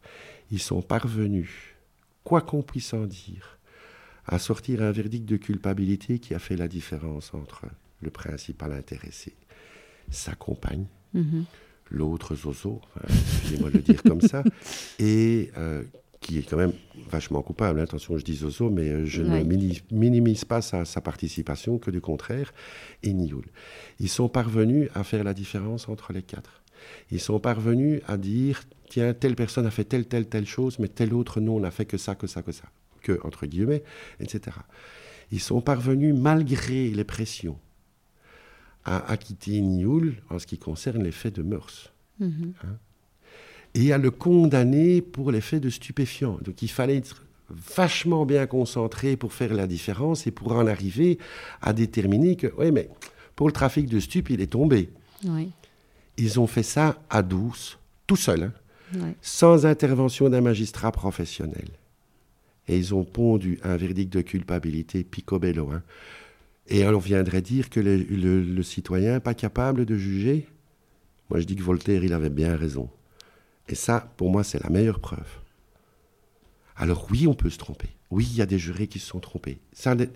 Ils sont parvenus, quoi qu'on puisse en dire, à sortir un verdict de culpabilité qui a fait la différence entre le principal intéressé, sa compagne, mm-hmm. l'autre zozo, excusez-moi de le dire comme ça, et euh, qui est quand même vachement coupable. Attention, je dis Zozo, mais euh, je ne minimise pas sa, participation, que du contraire, et Nioul. Ils sont parvenus à faire la différence entre les quatre. Ils sont parvenus à dire, tiens, telle personne a fait telle, telle, telle chose, mais telle autre non, n'a fait que ça, que ça, que ça, que, entre guillemets, etc. Ils sont parvenus, malgré les pressions, à acquitter Nioul en ce qui concerne les faits de mœurs. Hein et à le condamner pour l'effet de stupéfiants. Donc il fallait être vachement bien concentré pour faire la différence et pour en arriver à déterminer que, oui, mais pour le trafic de stupes, il est tombé. Ils ont fait ça à douce, tout seul, hein, sans intervention d'un magistrat professionnel. Et ils ont pondu un verdict de culpabilité picobello. Hein. Et on viendrait dire que le, le citoyen n'est pas capable de juger? Moi, je dis que Voltaire, il avait bien raison. Et ça, pour moi, c'est la meilleure preuve. Alors oui, on peut se tromper. Oui, il y a des jurés qui se sont trompés. Ça, mais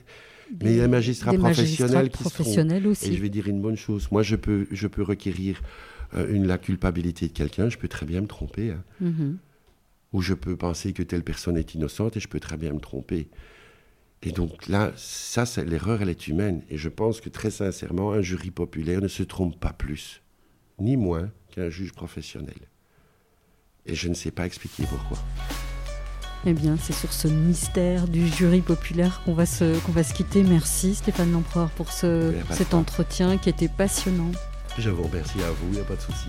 il y a des magistrats professionnels qui Aussi. Et je vais dire une bonne chose. Moi, je peux, je peux requérir euh, une, la culpabilité de quelqu'un. Je peux très bien me tromper. Hein. Mm-hmm. Ou je peux penser que telle personne est innocente et je peux très bien me tromper. Et donc là, ça, l'erreur, elle est humaine. Et je pense que très sincèrement, un jury populaire ne se trompe pas plus, ni moins qu'un juge professionnel. Et je ne sais pas expliquer pourquoi. Eh bien, c'est sur ce mystère du jury populaire qu'on va, se, qu'on va se quitter. Merci Stéphane Lempereur pour ce, cet entretien qui était passionnant. Je vous remercie à vous, il n'y a pas de souci.